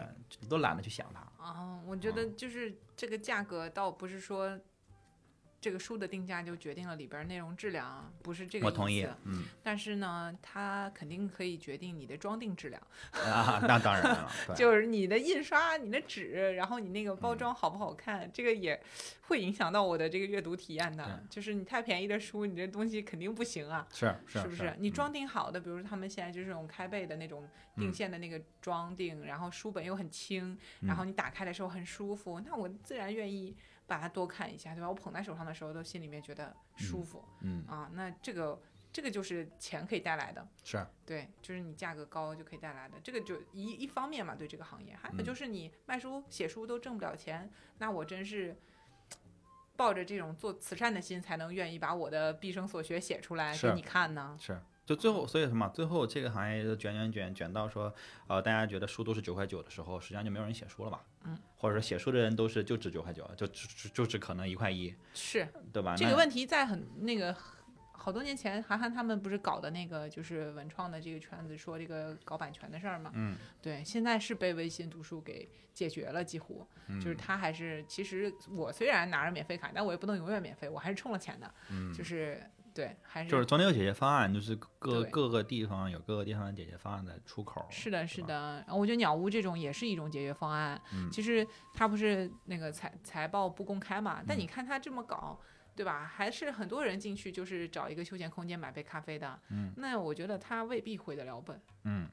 都懒得去想它。啊，我觉得就是这个价格倒不是说。这个书的定价就决定了里边儿内容质量，不是这个意思。我同意，嗯但是呢，它肯定可以决定你的装订质量，啊，那当然了，<laughs> 就是你的印刷、你的纸，然后你那个嗯包装好不好看，这个也会影响到我的这个阅读体验的。对就是你太便宜的书，你这东西肯定不行啊。是是是不是？你嗯装订好的，比如说他们现在就是这种开背的那种定嗯线的那个装订，然后书本又很轻，嗯然后你打开的时候很舒服，那我自然愿意把它多看一下，对吧？我捧在手上的时候，都心里面觉得舒服、嗯啊。那这个这个就是钱可以带来的，是对，就是你价格高就可以带来的。这个就一一方面嘛，对这个行业，还有嗯就是你卖书写书都挣不了钱，那我真是。抱着这种做慈善的心，才能愿意把我的毕生所学写出来给你看呢。是。就最后，所以什么？最后这个行业就卷卷卷卷到说，呃，大家觉得书都是九块九的时候，实际上就没有人写书了嘛。嗯。或者说写书的人都是就值九块九，就就就就只可能一块一，是，对吧？这个问题在很那个好多年前，韩寒他们不是搞的那个就是文创的这个圈子，说这个搞版权的事儿嘛。嗯。对，现在是被微信读书给解决了，几乎、嗯就是他还是其实我虽然拿着免费卡，但我也不能永远免费，我还是充了钱的。嗯就是对，还是就是总得有解决方案，就是各各个地方有各个地方的解决方案的出口。是的，是的。我觉得鸟屋这种也是一种解决方案。嗯其实它不是那个财财报不公开嘛，但嗯你看它这么搞，对吧？还是很多人进去就是找一个休闲空间买杯咖啡的。嗯那我觉得他未必回得了本，嗯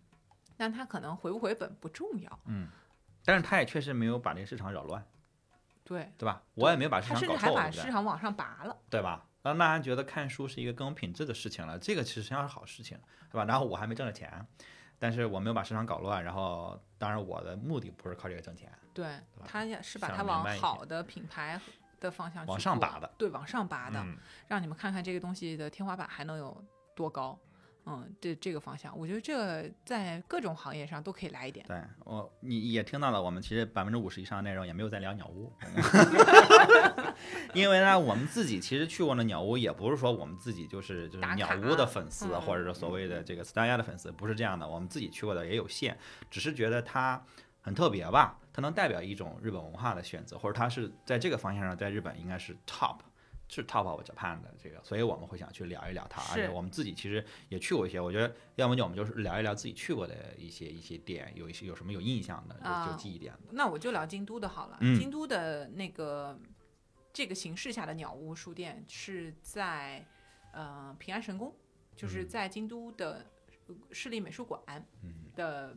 但他可能回不回本不重要。嗯，但是他也确实没有把这个市场扰乱，对，对吧？我也没有把市他甚至场搞臭，对不对？还把市场往上拔了。对吧？让大家觉得看书是一个更有品质的事情了，这个其实实际上是好事情，对吧？然后我还没挣着钱，但是我没有把市场搞乱，然后当然我的目的不是靠这个挣钱，对对他也是把它往好的品牌的方向去往上拔的，对，往上拔的，嗯让你们看看这个东西的天花板还能有多高嗯，这这个方向，我觉得这个在各种行业上都可以来一点。对我，你也听到了，我们其实百分之五十以上的内容也没有在聊鸟屋，<laughs> 因为呢，我们自己其实去过的鸟屋，也不是说我们自己就是就是鸟屋的粉丝，嗯或者是所谓的这个斯达亚的粉丝，不是这样的，我们自己去过的也有限，只是觉得它很特别吧，它能代表一种日本文化的选择，或者它是在这个方向上，在日本应该是 top。是 top of Japan 的这个，所以我们会想去聊一聊它，而且我们自己其实也去过一些，我觉得要么就我们就是聊一聊自己去过的一些一些店，有一些有什么有印象的，有有啊记忆点的。那我就聊京都的好了。嗯。京都的那个这个形式下的鸟屋书店是在呃平安神宫，就是嗯。在京都的呃市立美术馆嗯。的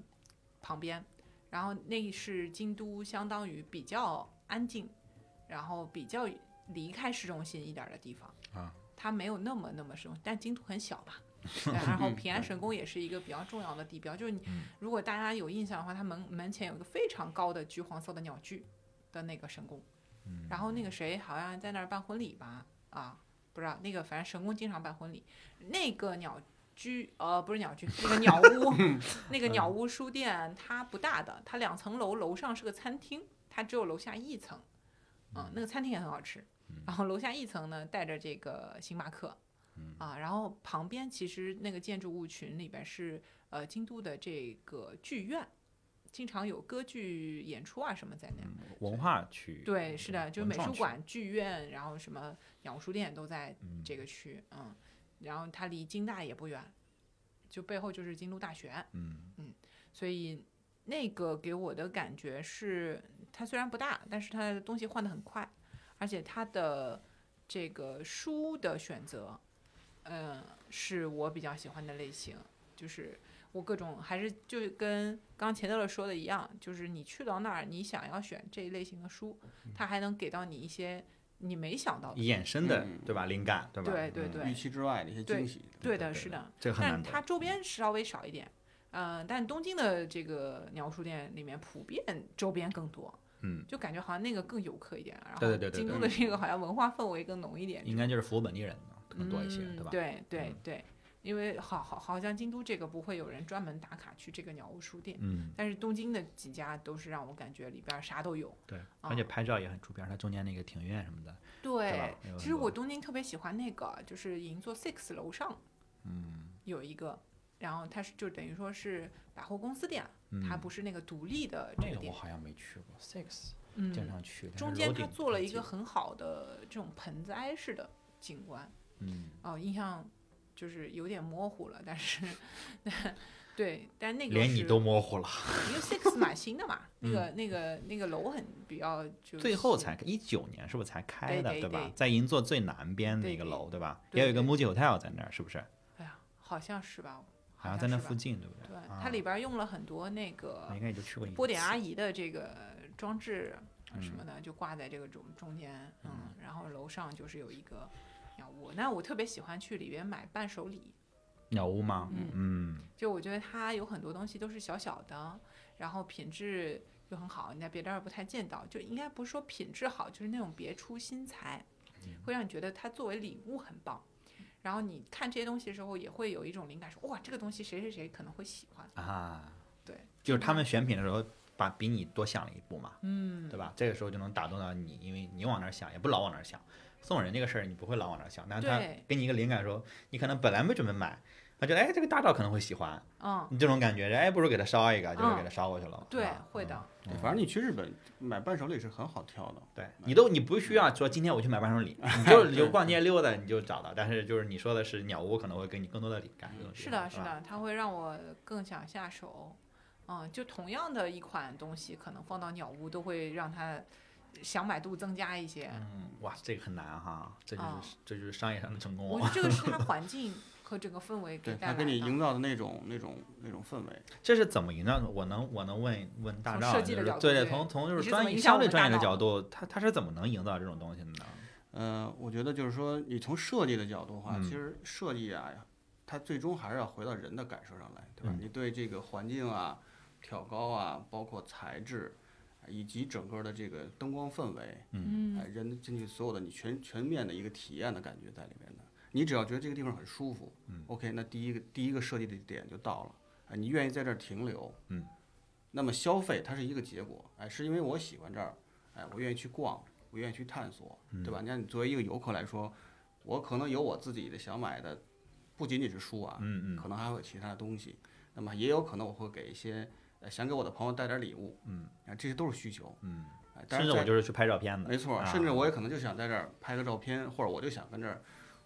旁边，然后那是京都相当于比较安静，然后比较离开市中心一点儿的地方啊。它没有那么那么市中，但京都很小吧。<laughs> 对然后平安神宫也是一个比较重要的地标，就是你嗯如果大家有印象的话，它门门前有一个非常高的橘黄色的鸟居的那个神宫，嗯然后那个谁好像在那儿办婚礼吧？啊，不知道那个反正神宫经常办婚礼，那个鸟居呃不是鸟居，那个鸟屋，<laughs> 那个鸟屋书店它不大的，它两层楼，楼上是个餐厅，它只有楼下一层，嗯，那个餐厅也很好吃，然后楼下一层呢带着这个星巴克。啊，然后旁边其实那个建筑物群里边是呃京都的这个剧院，经常有歌剧演出啊什么在那。嗯文化区，对，是的，就美术馆、剧院，然后什么鸟书店都在嗯这个区，嗯，然后它离京大也不远，就背后就是京都大学，嗯所以那个给我的感觉是，它虽然不大，但是它的东西换得很快，而且它的这个书的选择，嗯，是我比较喜欢的类型，就是我各种还是就跟刚刚钱德勒说的一样，就是你去到那儿，你想要选这一类型的书，它还能给到你一些你没想到的，衍生的嗯对吧？灵感对吧？嗯对对对预期之外的一些惊喜。对的，是的。这个很难得。但它周边稍微少一点，嗯、但东京的这个鸟书店里面普遍周边更多，嗯，就感觉好像那个更游客一点，然后对对对对对京都的这个好像文化氛围更浓一点，应该就是服务本地人的更多一些，嗯对吧？对对嗯。对，因为好好好像京都这个不会有人专门打卡去这个鸟屋书店，嗯，但是东京的几家都是让我感觉里边啥都有。对，啊。而且拍照也很出片，它中间那个庭院什么的，对其实我东京特别喜欢那个，就是银座 Six 楼上嗯。有一个，然后它是就等于说是百货公司店，嗯，它不是那个独立的这那个我，好像没去过，Six 嗯，经常去，但中间它做了一个很好的这种盆栽式的景观，嗯哦，印象就是有点模糊了，但是 <laughs> 对，但那个连你是都模糊了，因为 Six 蛮新的嘛，<laughs> 那个那个那个楼很比较就最后新才一九年是不是才开的，对对对？在银座最南边的一个楼，对吧？也有一个 MUJI Hotel 在那儿，是不是？哎呀，好像是吧，好像在那附近，对不对？对，啊它里边用了很多那个应该也就去过一波点阿姨的这个装置啊什嗯么的，就挂在这个中中间，嗯，然后楼上就是有一个鸟屋。那我特别喜欢去里边买伴手礼，鸟屋吗？嗯嗯就我觉得它有很多东西都是小小的，然后品质又很好，你在别地儿不太见到，就应该不是说品质好，就是那种别出心裁，嗯会让你觉得它作为礼物很棒。然后你看这些东西的时候，也会有一种灵感，说哇，这个东西谁谁谁可能会喜欢。啊，对，就是他们选品的时候，把比你多想了一步嘛，嗯，对吧？这个时候就能打动到你，因为你往那儿想，也不老往那儿想。送人这个事儿，你不会老往那儿想，但是他给你一个灵感说，你可能本来没准备买，他觉得哎这个大照可能会喜欢，嗯，你这种感觉，哎不如给他烧一个，就是嗯给他烧过去了。对，会的。对，反正你去日本买伴手礼是很好挑的。对你都你不需要说今天我去买伴手礼，你就你就逛街溜达你就找到。但是就是你说的是鸟屋可能会给你更多的灵感。是的，是。的，它会让我更想下手。嗯，就同样的一款东西，可能放到鸟屋都会让它想买度增加一些。嗯，哇，这个很难哈，这就是、啊这就是商业上的成功我觉得这个是它环境和整个氛围给对，他给带来的。你营造的那种、那种、那种氛围。这是怎么营造的？我能我能问问大赵，从设计的就是对对，从从就是专业相对专业的角度，他他是怎么能营造这种东西的呢？嗯，我觉得就是说，你从设计的角度的话，嗯其实设计啊，它最终还是要回到人的感受上来，对吧？嗯你对这个环境啊、挑高啊，包括材质，以及整个的这个灯光氛围，嗯哎，人进去所有的你全全面的一个体验的感觉在里面的。你只要觉得这个地方很舒服，嗯，OK，那第一个第一个设计的点就到了，哎，你愿意在这儿停留，嗯，那么消费它是一个结果，哎，是因为我喜欢这儿，哎，我愿意去逛，我愿意去探索，嗯。对吧？你看你作为一个游客来说，我可能有我自己的想买的，不仅仅是书啊，嗯嗯可能还会有其他的东西，那么也有可能我会给一些呃想给我的朋友带点礼物，嗯，啊，这些都是需求，嗯，甚至我就是去拍照片的，没错，啊甚至我也可能就想在这儿拍个照片，或者我就想跟这儿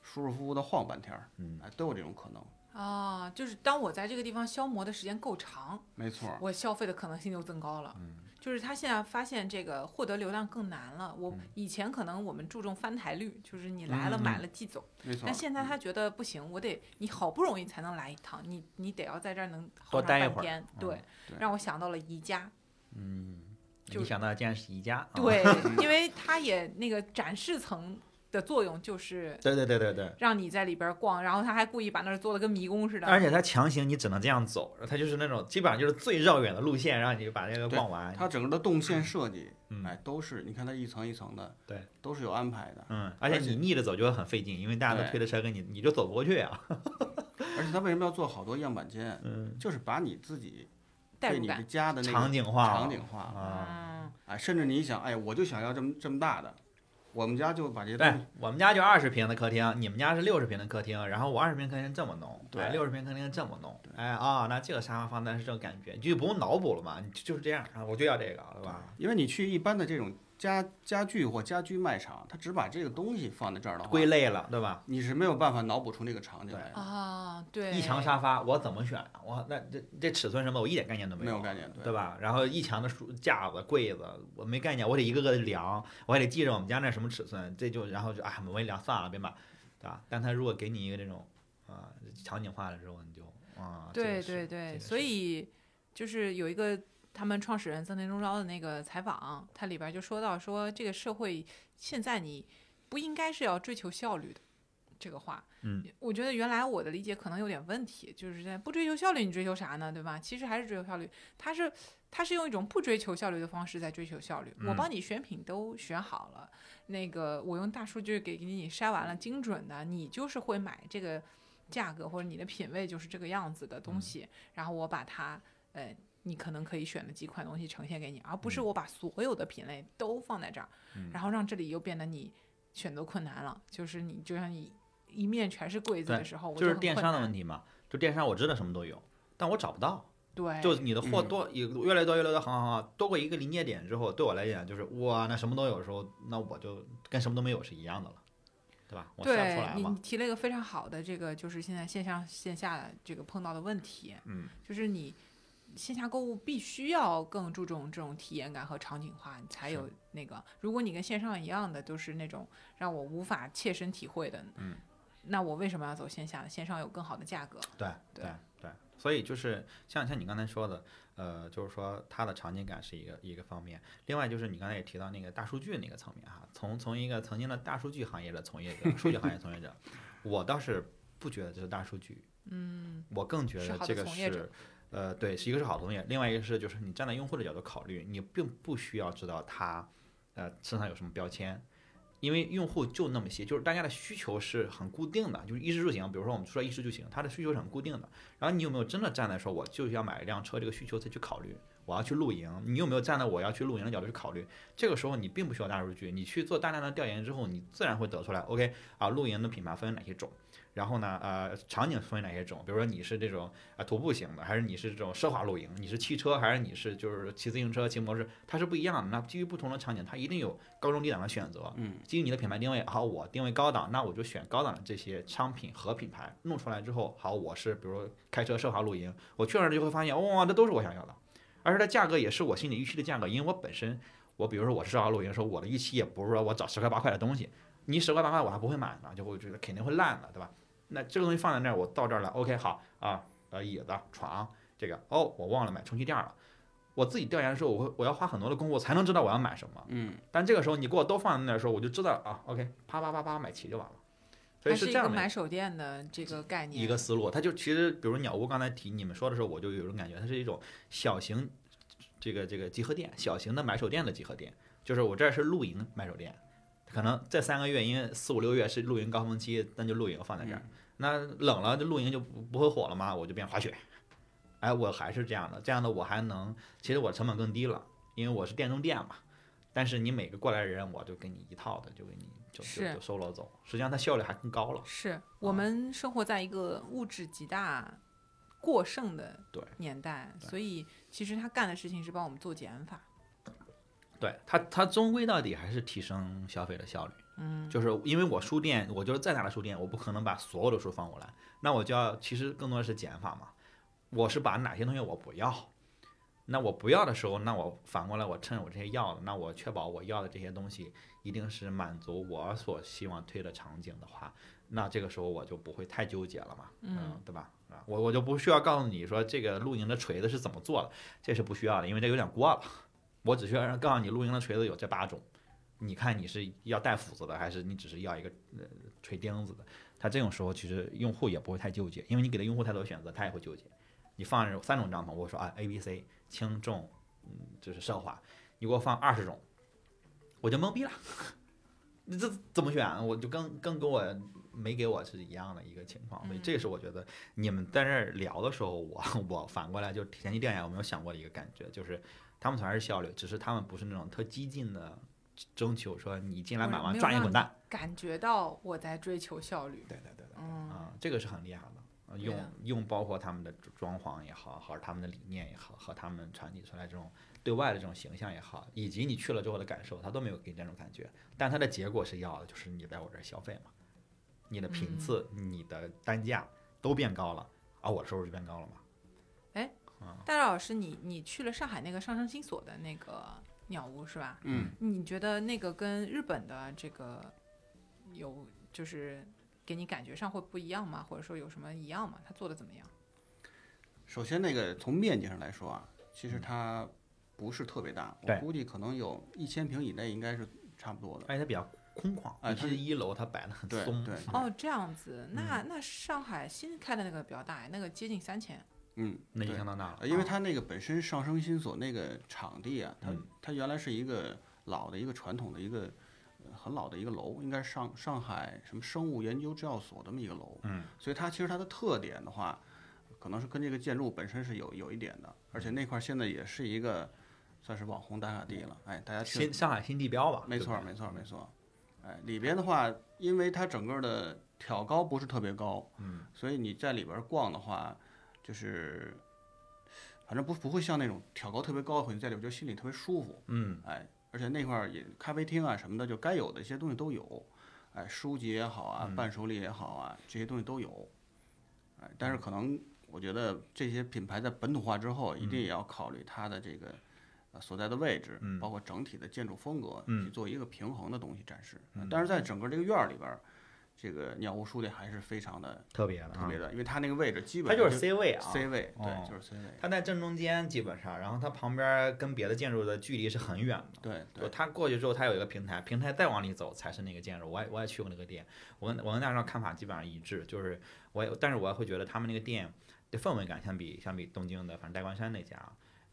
舒舒服服的晃半天儿，嗯哎，都有这种可能。啊，就是当我在这个地方消磨的时间够长，没错，我消费的可能性就增高了。嗯就是他现在发现这个获得流量更难了。我嗯以前可能我们注重翻台率，就是你来了买了即走，没错但。现在他觉得不行，我得你好不容易才能来一趟，你你得要在这儿能多待一会儿半天。对，让我想到了宜家。嗯，就想到的竟然是宜家，啊对，因为他也那个展示层的作用就是对对对对对。让你在里边逛，然后他还故意把那儿做的跟迷宫似的。而且他强行你只能这样走，他就是那种基本上就是最绕远的路线，让你把这个逛完。它整个的动线设计，嗯哎，都是你看它一层一层的，对，都是有安排的。嗯，而且你逆着走就会很费劲，因为大家都推着车跟你，你就走不过去啊。<laughs> 而且他为什么要做好多样板间？嗯，就是把你自己对你的。家的那个场景化场景化，啊。嗯，哎，甚至你想，哎，我就想要这么这么大的，我们家就把这我们家就二十平的客厅，你们家是六十平的客厅，然后我二十平客厅这么弄，对六十平客厅这么弄，哎啊，那这个沙发放在是这种感觉，你就不用脑补了嘛，你就就是这样啊，我就要这个，对吧？因为你去一般的这种家家具或家居卖场，他只把这个东西放在这儿的话，归类了，对吧？你是没有办法脑补出那个场景来的，啊，对，一墙沙发我怎么选？我那这这尺寸什么我一点概念都没有，没有概念，对吧？然后一墙的书架子、柜子，我没概念，我得一个个量，我还得记着我们家那什么尺寸，这就然后就啊，我一量算了，别买，对吧？但他如果给你一个这种啊场景化的时候，你就啊，这对对对，这个所是以就是有一个他们创始人曾田中昭的那个采访，他里边就说到说这个社会现在你不应该是要追求效率的这个话。嗯，我觉得原来我的理解可能有点问题，就是在不追求效率，你追求啥呢？对吧？其实还是追求效率，他是他是用一种不追求效率的方式在追求效率。我嗯帮你选品都选好了，那个我用大数据给给你筛完了精准的，你就是会买这个价格或者你的品味就是这个样子的东西，然后我把它呃。你可能可以选的几款东西呈现给你，而不是嗯我把所有的品类都放在这儿，嗯然后让这里又变得你选择困难了。就是你就像你一面全是柜子的时候，我就是电商的问。题嘛，就电商我知道什么都有，但我找不到。对，就你的货嗯多，也越来越多，越来越多，好好好，多过一个临界点之后，对我来讲就是哇，那什么都有的时候，那我就跟什么都没有是一样的了，对吧？我筛不对出来嘛你你。提了一个非常好的这个，就是现在线上线下的这个碰到的问题，嗯，就是你线下购物必须要更注重这种体验感和场景化，你才有那个。如果你跟线上一样的，都是那种让我无法切身体会的，嗯，那我为什么要走线下呢？线上有更好的价格。对对对对，所以就是像像你刚才说的，呃，就是说它的场景感是一个一个方面，另外就是你刚才也提到那个大数据那个层面哈，从从一个曾经的大数据行业的从业者，数据行业从业者，<laughs> 我倒是不觉得这是大数据，嗯，我更觉得这个是，呃，对，是一个是好东西，另外一个是就是你站在用户的角度考虑，你并不需要知道他呃身上有什么标签，因为用户就那么些，就是大家的需求是很固定的，就是衣食住行，比如说我们说衣食住行，它的需求是很固定的。然后你有没有真的站在说我就是要买一辆车这个需求再去考虑，我要去露营，你有没有站在我要去露营的角度去考虑？这个时候你并不需要大数据，你去做大量的调研之后，你自然会得出来，OK 啊，露营的品牌分为哪些种？然后呢，呃，场景分为哪些种？比如说你是这种啊、徒步型的，还是你是这种奢华露营？你是汽车，还是你是就是骑自行车、骑摩托车？它是不一样的。那基于不同的场景，它一定有高中低档的选择。嗯，基于你的品牌定位，好，我定位高档，那我就选高档的这些商品和品牌。弄出来之后，好，我是比如说开车奢华露营，我去那儿就会发现，哇，这都是我想要的，而且它价格也是我心里预期的价格，因为我本身，我比如说我是奢华露营的时候，我的预期也不是说我找十块八块的东西，你十块八块我还不会买呢，就会觉得肯定会烂的，对吧？那这个东西放在那儿，我到这儿来，OK，好啊，呃，椅子、床，这个，哦，我忘了买充气垫了。我自己调研的时候，我会我要花很多的功夫才能知道我要买什么。嗯，但这个时候你给我都放在那儿的时候，我就知道啊，OK，啪啪啪啪买齐就完了。所以是这样的买手电的这个概念。一个思路，它就其实比如鸟屋刚才提你们说的时候，我就有种感觉，它是一种小型这个这个集合店，小型的买手店的集合店，就是我这儿是露营买手店，可能这三个月，因为四五六月是露营高峰期，那就露营放在这儿。嗯那冷了，这露营就不不会火了吗？我就变滑雪。哎，我还是这样的，这样的我还能，其实我成本更低了，因为我是店中店嘛。但是你每个过来人，我就给你一套的，就给你就就就收了走，实际上它效率还更高了。是我们生活在一个物质极大过剩的对年代，所以其实他干的事情是帮我们做减法。对它，它终归到底还是提升消费的效率。嗯，就是因为我书店，我就是再大的书店，我不可能把所有的书放过来，那我就要其实更多的是减法嘛。我是把哪些东西我不要，那我不要的时候，那我反过来我趁我这些要的，那我确保我要的这些东西一定是满足我所希望推的场景的话，那这个时候我就不会太纠结了嘛，嗯，对吧？啊，我我就不需要告诉你说这个露营的锤子是怎么做的，这是不需要的，因为这有点过了。我只需要告诉你露营的锤子有这八种，你看你是要带斧子的，还是你只是要一个呃锤钉子的？他这种时候其实用户也不会太纠结，因为你给了用户太多选择，他也会纠结。你放这三种帐篷，我说啊 A、B、C 轻重，嗯，就是奢华，你给我放二十种，我就懵逼了。<laughs> 你这怎么选？我就更更给我没给我是一样的一个情况，所以嗯这是我觉得你们在那儿聊的时候，我我反过来就前期调研我没有想过的一个感觉，就是他们全是效率，只是他们不是那种特激进的征求，说你进来买完我没有让赚一滚蛋。感觉到我在追求效率。对对对对，嗯，啊，这个是很厉害的。呃用用包括他们的装潢也好，或者他们的理念也好，和他们传递出来这种对外的这种形象也好，以及你去了之后的感受，他都没有给你这种感觉。但他的结果是要的，就是你在我这儿消费嘛，你的频次、你的单价都变高了，而我的收入就变高了嘛。大赵老师，你你去了上海那个上升新所的那个鸟屋是吧？嗯，你觉得那个跟日本的这个有就是给你感觉上会不一样吗？或者说有什么一样吗？他做的怎么样？首先那个从面积上来说啊，其实它不是特别大，我估计可能有一千平以内应该是差不多的。而且它比较空旷，哎它尤其是一楼它摆的很对松。对，哦，这样子，那那上海新开的那个比较大，那个接近三千。嗯，那就相当大了。呃因为它那个本身上升新所那个场地啊，它嗯它原来是一个老的一个传统的一个呃很老的一个楼，应该是上上海什么生物研究制药所这么一个楼，嗯，所以它其实它的特点的话，可能是跟这个建筑本身是有有一点的，而且那块儿现在也是一个算是网红打卡地了，哎，大家去新上海新地标吧，没错没错儿，没错儿。哎，里边的话，因为它整个的挑高不是特别高，嗯，所以你在里边儿逛的话，就是反正不不会像那种挑高特别高的，你在里边儿就心里特别舒服。嗯，哎，而且那块儿也咖啡厅啊什么的，就该有的一些东西都有。哎，书籍也好啊，嗯伴手礼也好啊，这些东西都有。哎，但是可能我觉得这些品牌在本土化之后，一定也要考虑它的这个呃所在的位置，嗯包括整体的建筑风格，嗯去做一个平衡的东西展示。嗯但是在整个这个院儿里边儿，这个鸟屋书店还是非常的特别的啊，特别的，因为它那个位置基本它就是 C 位啊 C 位，哦对，就是 C 位，它在正中间基本上，然后它旁边跟别的建筑的距离是很远的。对对，它过去之后，它有一个平台，平台再往里走才是那个建筑。我也我也去过那个店，我跟我跟大少看法基本上一致，就是我也，但是我会觉得他们那个店的氛围感相比相比东京的，反正代官山那家，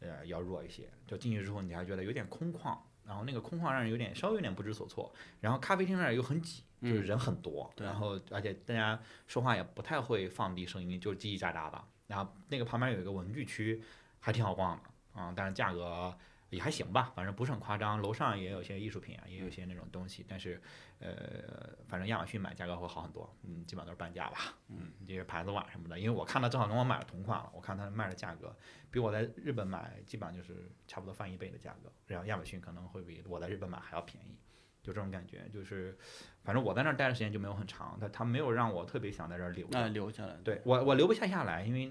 呃，要弱一些。就进去之后，你还觉得有点空旷，然后那个空旷让人有点稍微有点不知所措。然后咖啡厅那儿又很挤，就是人很多，对然后而且大家说话也不太会放低声音，就是叽叽喳喳的。然后那个旁边有一个文具区，还挺好逛的啊、但是价格也还行吧，反正不是很夸张。楼上也有一些艺术品啊，也有一些那种东西，但是呃，反正亚马逊买价格会好很多，嗯，基本上都是半价吧，嗯，这些牌子碗什么的，因为我看到正好跟我买了同款了，我看他卖的价格比我在日本买基本上就是差不多翻一倍的价格，然后亚马逊可能会比我在日本买还要便宜。就这种感觉，就是，反正我在那儿待的时间就没有很长，他他没有让我特别想在这儿留着。哎，留下来，对我我留不下下来，因为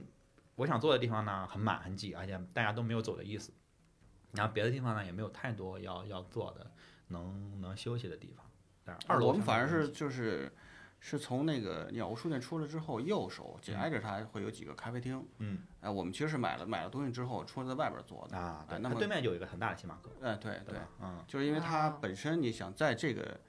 我想坐的地方呢很满很挤，而且大家都没有走的意思。然后别的地方呢也没有太多要要做的能能休息的地方。但是二楼我们反而是就是是从那个鸟屋书店出来之后，右手紧挨着它会有几个咖啡厅。嗯哎，我们其实是买了买了东西之后，出来在外边坐的。啊，对，么它对面就有一个很大的星巴克，哎，对对对？，嗯就是因为它哦本身你想在这个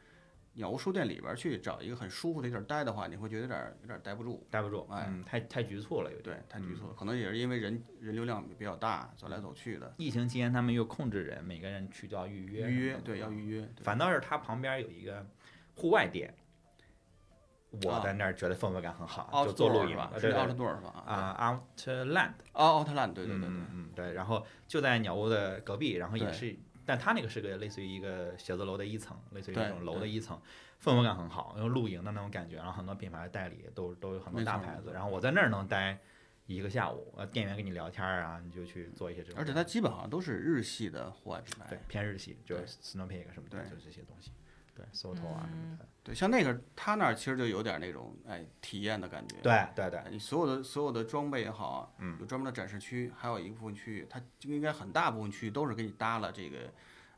鸟屋书店里边去找一个很舒服的地儿待的话，你会觉得有点儿有点儿待不住。待不住，哎嗯，太太局促了，有点。对，太局促了，可能也是因为人人流量比较大，走来走去的。疫情期间，他们又控制人，每个人去都要预约。预约对要预约，反倒是它旁边有一个户外店，我啊在那儿觉得氛围感很好，就做露营？对是奥特对多是吧？啊，Outland，哦，奥特兰，对对对对嗯，嗯对，然后就在鸟屋的隔壁，然后也是，但它那个是个类似于一个写字楼的一层，类似于对那种楼的一层，氛围感很好，用露营的那种感觉，然后很多品牌代理都都有很多大牌子，然后我在那儿能待一个下午，呃，店员跟你聊天儿啊，你就去做一些这种，而且它基本上都是日系的户外品牌。对偏日系，就是 Snow Peak 什么的，对就这些东西，对啊什么的，对，像那个他那儿其实就有点那种哎体验的感觉。对对对哎，你所有的所有的装备也好有专门的展示区，还有一部分区域，它就应该很大部分区域都是给你搭了这个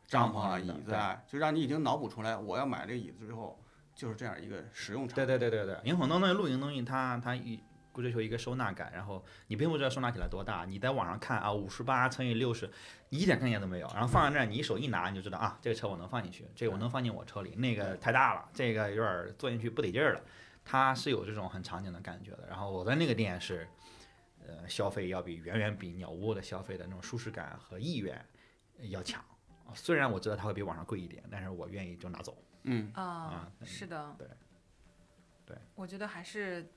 帐帐篷啊、椅子啊，就让你已经脑补出来，我要买这个椅子之后就是这样一个使用场对景。对对对对，因为很多东西露营东西它它一追求一个收纳感，然后你并不知道收纳起来多大，你在网上看啊五十八乘以六十，一点概念都没有，然后放在那儿，你一手一拿你就知道啊这个车我能放进去，这个我能放进我车里，那个太大了，这个有点坐进去不得劲儿了，它是有这种很场景的感觉的。然后我在那个店是，呃，消费要比远远比鸟窝的消费的那种舒适感和意愿要强。啊虽然我知道它会比网上贵一点，但是我愿意就拿走。嗯，啊啊，是的，对对，我觉得还是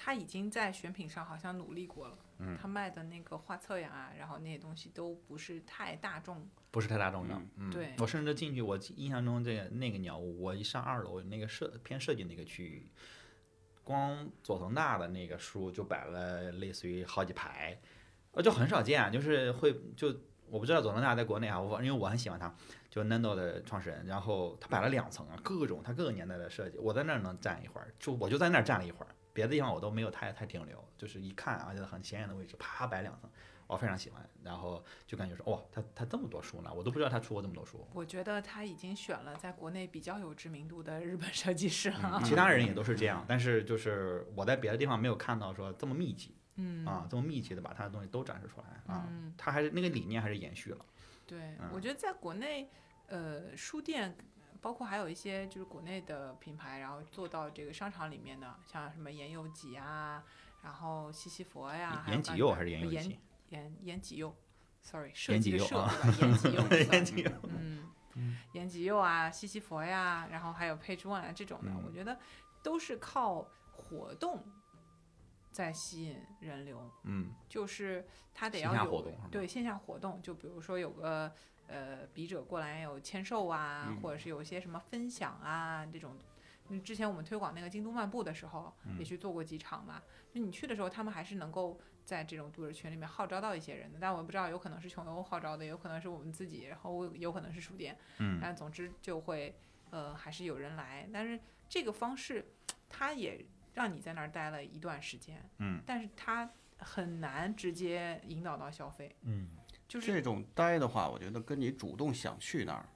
他已经在选品上好像努力过了。嗯他卖的那个画册呀，然后那些东西都不是太大众。不是太大众的，嗯，对我甚至进去，我印象中这个那个鸟屋，我一上二楼那个设偏设计那个区域，光佐藤大的那个书就摆了类似于好几排，呃，就很少见，就是会就我不知道佐藤大在国内啊，我因为我很喜欢他，就 Nando 的创始人，然后他摆了两层啊，各种他各个年代的设计，我在那儿能站一会儿，就我就在那儿站了一会儿，别的地方我都没有太太停留，就是一看啊，就很显眼的位置，啪摆两层。我非常喜欢，然后就感觉说，哇，他他这么多书呢，我都不知道他出过这么多书。我觉得他已经选了在国内比较有知名度的日本设计师了。嗯其他人也都是这 <laughs> 样，但是就是我在别的地方没有看到说这么密集嗯啊，这么密集的把他的东西都展示出来啊嗯，他还是那个理念还是延续了。对，嗯我觉得在国内，呃，书店，包括还有一些就是国内的品牌，然后做到这个商场里面的，像什么岩佑己啊，然后西西佛呀，还有刚才岩井佑还是岩佑，sorry，设岩计的设井佑啊对吧？岩己佑 <laughs> 岩井佑 <laughs> 嗯，岩己佑啊，西西佛呀，然后还有 Page One 啊这种的，嗯我觉得都是靠活动在吸引人流。嗯，就是他得线下要有活动对线下活动，就比如说有个呃笔者过来有签售啊，嗯或者是有一些什么分享啊这种。嗯，之前我们推广那个京都漫步的时候，嗯也去做过几场嘛。就你去的时候，他们还是能够在这种读者群里面号召到一些人的。但我不知道，有可能是穷游号召的，有可能是我们自己，然后有可能是书店。嗯但总之就会呃还是有人来。但是这个方式，它也让你在那儿待了一段时间。嗯，但是它很难直接引导到消费，嗯，就是这种待的话，我觉得跟你主动想去那儿，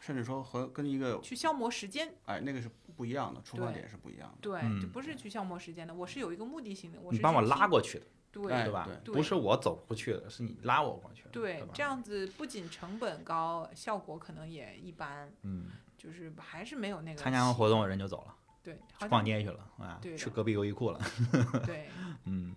甚至说和跟一个去消磨时间。哎那个是不一样的，出发点是不一样的。对，嗯就不是去消磨时间的，我是有一个目的性的，我是你把我去拉过去的，对、哎对吧？不是我走过去的，是你拉我过去的，吧？对这样子不仅成本高，效果可能也一般，嗯，就是还是没有那个参加完活动人就走了，对，好像逛街去了啊对，的去隔壁优衣库了，对，<laughs> 嗯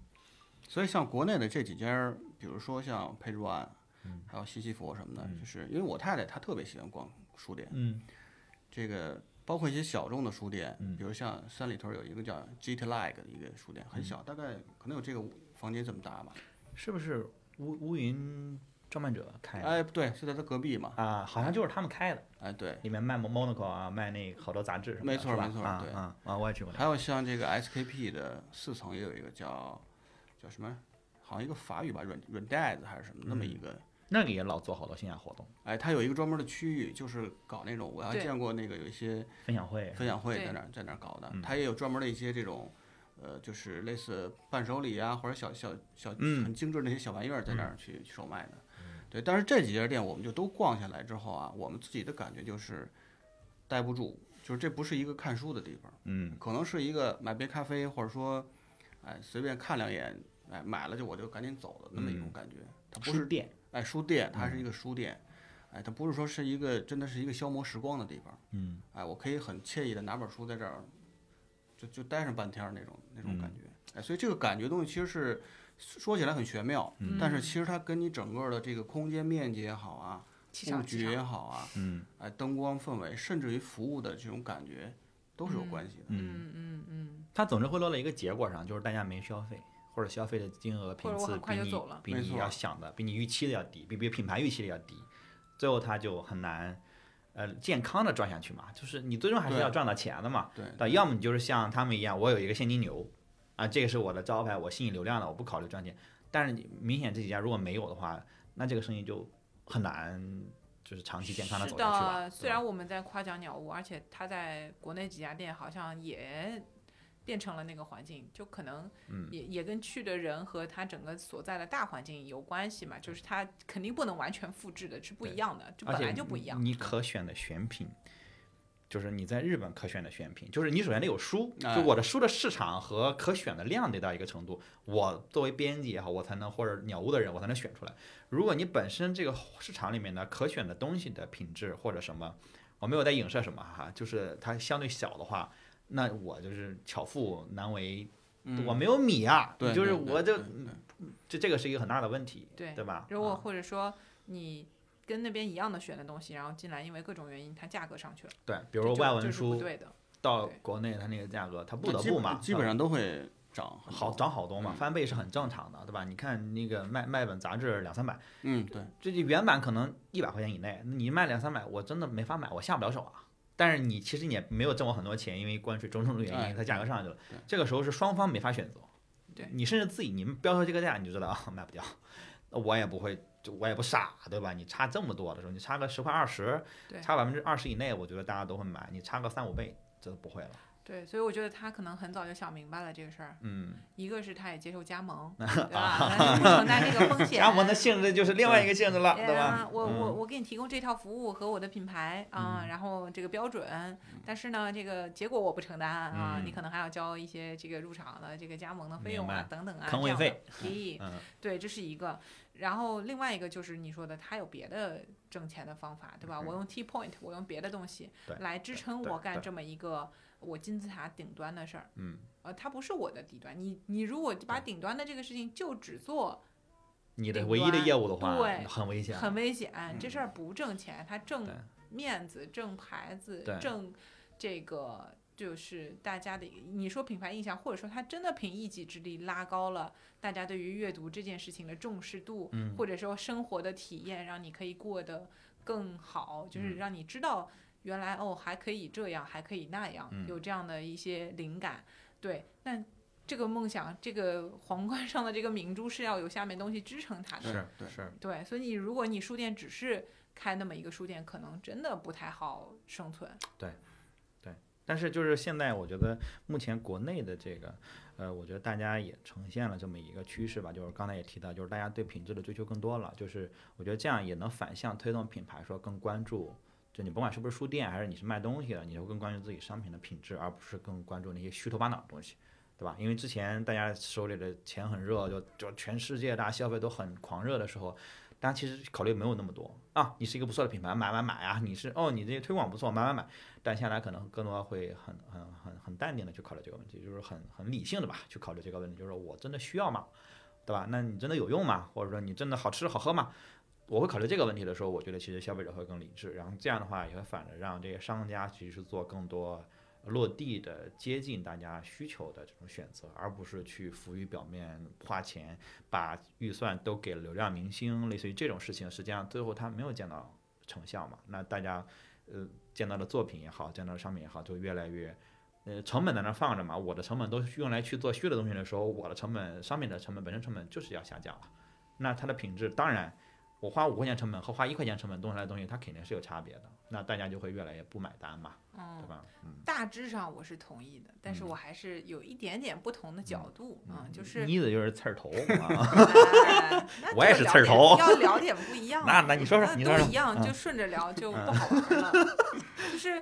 所以像国内的这几家，比如说像 Page One，嗯还有西西弗什么的，嗯就是因为我太太她特别喜欢逛书店，嗯这个包括一些小众的书店，嗯比如像三里屯有一个叫 GT Lag 的一个书店，很小，大概可能有这个房间这么大吧。是不是乌乌云装扮者开的？哎，对，是在他隔壁嘛。啊，好像就是他们开的，哎，对，里面卖 Monaco 啊，卖那个好多杂志什么的，没错没错对啊啊啊，我也去过还，有像这个 SKP 的四层也有一个叫叫什么，好像一个法语吧，软软袋子还是什么那么一嗯个。那个也老做好多线下活动，哎，它有一个专门的区域，就是搞那种，我还见过那个有一些分享会，分享会在那儿在那儿搞的嗯，它也有专门的一些这种，呃，就是类似伴手礼啊，或者小小小嗯很精致的那些小玩意儿在那儿去去售卖的。对，但是这几家店我们就都逛下来之后啊，我们自己的感觉就是待不住，就是这不是一个看书的地方，嗯可能是一个买杯咖啡，或者说，哎，随便看两眼，哎，买了就我就赶紧走了那么一种嗯。感觉。它不是书店，哎，书店，它是一个书店，哎，它不是说是一个真的是一个消磨时光的地方，嗯。哎，我可以很惬意的拿本书在这儿，就就待上半天那种那种感觉，哎，所以这个感觉东西其实是说起来很玄妙，但是其实它跟你整个的这个空间面积也好啊，布局也，好啊，嗯。哎，灯光氛围，甚至于服务的这种感觉，都是有关系的。嗯，嗯嗯嗯，它总是会落到一个结果上，就是大家没消费，或者消费的金额频次比你比你要想的，比你预期的要低，比比品牌预期的要低，最后它就很难。呃，健康的赚下去嘛，就是你最终还是要赚到钱的嘛。对，对，要么你就是像他们一样，我有一个现金流，啊，这个是我的招牌，我吸引流量的，我不考虑赚钱。但是你明显这几家如果没有的话，那这个生意就很难，就是长期健康的是走下去吧。的，虽然我们在夸奖鸟屋，而且它在国内几家店好像也变成了那个环境，就可能嗯也、也跟去的人和它整个所在的大环境有关系嘛，就是它肯定不能完全复制的，是不一样的，就本来就不一样。你可选的选品，就是你在日本可选的选品，就是你首先得有书，哎就我的书的市场和可选的量得到一个程度，我作为编辑也好，我才能或者鸟屋的人我才能选出来。如果你本身这个市场里面的可选的东西的品质或者什么，我没有在影射什么哈，就是它相对小的话，那我就是巧妇难为，嗯我没有米啊，就是我就这这个是一个很大的问题，对对吧？如果啊或者说你跟那边一样的选的东西，然后进来因为各种原因它价格上去了，对，比比如说外文不书对的，到国内它那个价格，它不得不嘛，基本上都会涨好涨好多嘛，嗯翻倍是很正常的，对吧？你看那个卖卖本杂志两三百，嗯，对，这就原版可能一百块钱以内，你卖两三百，我真的没法买，我下不了手啊。但是你其实你也没有挣我很多钱，因为关税种种的原哎因，它价格上去了。这个时候是双方没法选择。对你甚至自己你们标出这个价，你就知道啊卖不掉，那我也不会，就我也不傻，对吧？你差这么多的时候，你差个十块二十对，差百分之二十以内，我觉得大家都会买。你差个三五倍，这都不会了。对，所以我觉得他可能很早就想明白了这个事儿。嗯，一个是他也接受加盟，<laughs> 对吧？<laughs> 那你不承担这个风险。<laughs> 加盟的性质就是另外一个性质了，哎对？我我嗯我给你提供这套服务和我的品牌啊，嗯然后这个标准，但是呢，这个结果我不承担啊，嗯你可能还要交一些这个入场的这个加盟的费用啊等等啊，这样的费。咦，嗯，对，这是一个。然后另外一个就是你说的，他有别的挣钱的方法，对吧？我用 T point，我用别的东西来支撑我干这么一个我金字塔顶端的事儿。嗯，呃，它不是我的底端。你你如果把顶端的这个事情就只做你的唯一的业务的话，对很危险。很危险，这嗯事儿不挣钱，它挣面子、挣牌子、挣这个就是大家的，你说品牌印象，或者说它真的凭一己之力拉高了大家对于阅读这件事情的重视度，嗯或者说生活的体验，让你可以过得更好，就是嗯让你知道原来哦还可以这样，还可以那样，嗯有这样的一些灵感，对，那。这个梦想，这个皇冠上的这个明珠是要有下面东西支撑它的，是对是，对，所以你如果你书店只是开那么一个书店，可能真的不太好生存。对，对但是就是现在，我觉得目前国内的这个，呃，我觉得大家也呈现了这么一个趋势吧，就是刚才也提到，就是大家对品质的追求更多了，就是我觉得这样也能反向推动品牌说更关注。你甭管是不是书店，还是你是卖东西的，你会更关注自己商品的品质，而不是更关注那些虚头巴脑的东西，对吧？因为之前大家手里的钱很热，就就全世界大家消费都很狂热的时候，大家其实考虑没有那么多啊。你是一个不错的品牌，买买买啊！你是哦，你这些推广不错，买买买。但现在可能更多会很很很很淡定的去考虑这个问题，就是很很理性的吧去考虑这个问题，就是说我真的需要吗？对吧？那你真的有用吗？或者说你真的好吃好喝吗？我会考虑这个问题的时候，我觉得其实消费者会更理智，然后这样的话也会反着让这些商家其实做更多落地的接近大家需求的这种选择，而不是去浮于表面花钱把预算都给流量明星，类似于这种事情，实际上最后他没有见到成效嘛。那大家呃见到的作品也好，见到的商品也好，就越来越。呃，成本在那放着嘛，我的成本都是用来去做虚的东西的时候，我的成本、商品的成本本身成本就是要下降了。那它的品质，当然，我花五块钱成本和花一块钱成本弄出来的东西，它肯定是有差别的。那大家就会越来越不买单嘛，对嗯，吧？嗯，大致上我是同意的，但是嗯我还是有一点点不同的角度啊、嗯，就是妮子就是刺儿头 <laughs> 啊，<laughs> <laughs> 我也就是刺儿头要聊点不一样的。那那你说说那你说说都一样，嗯就顺着聊就不好玩了。就是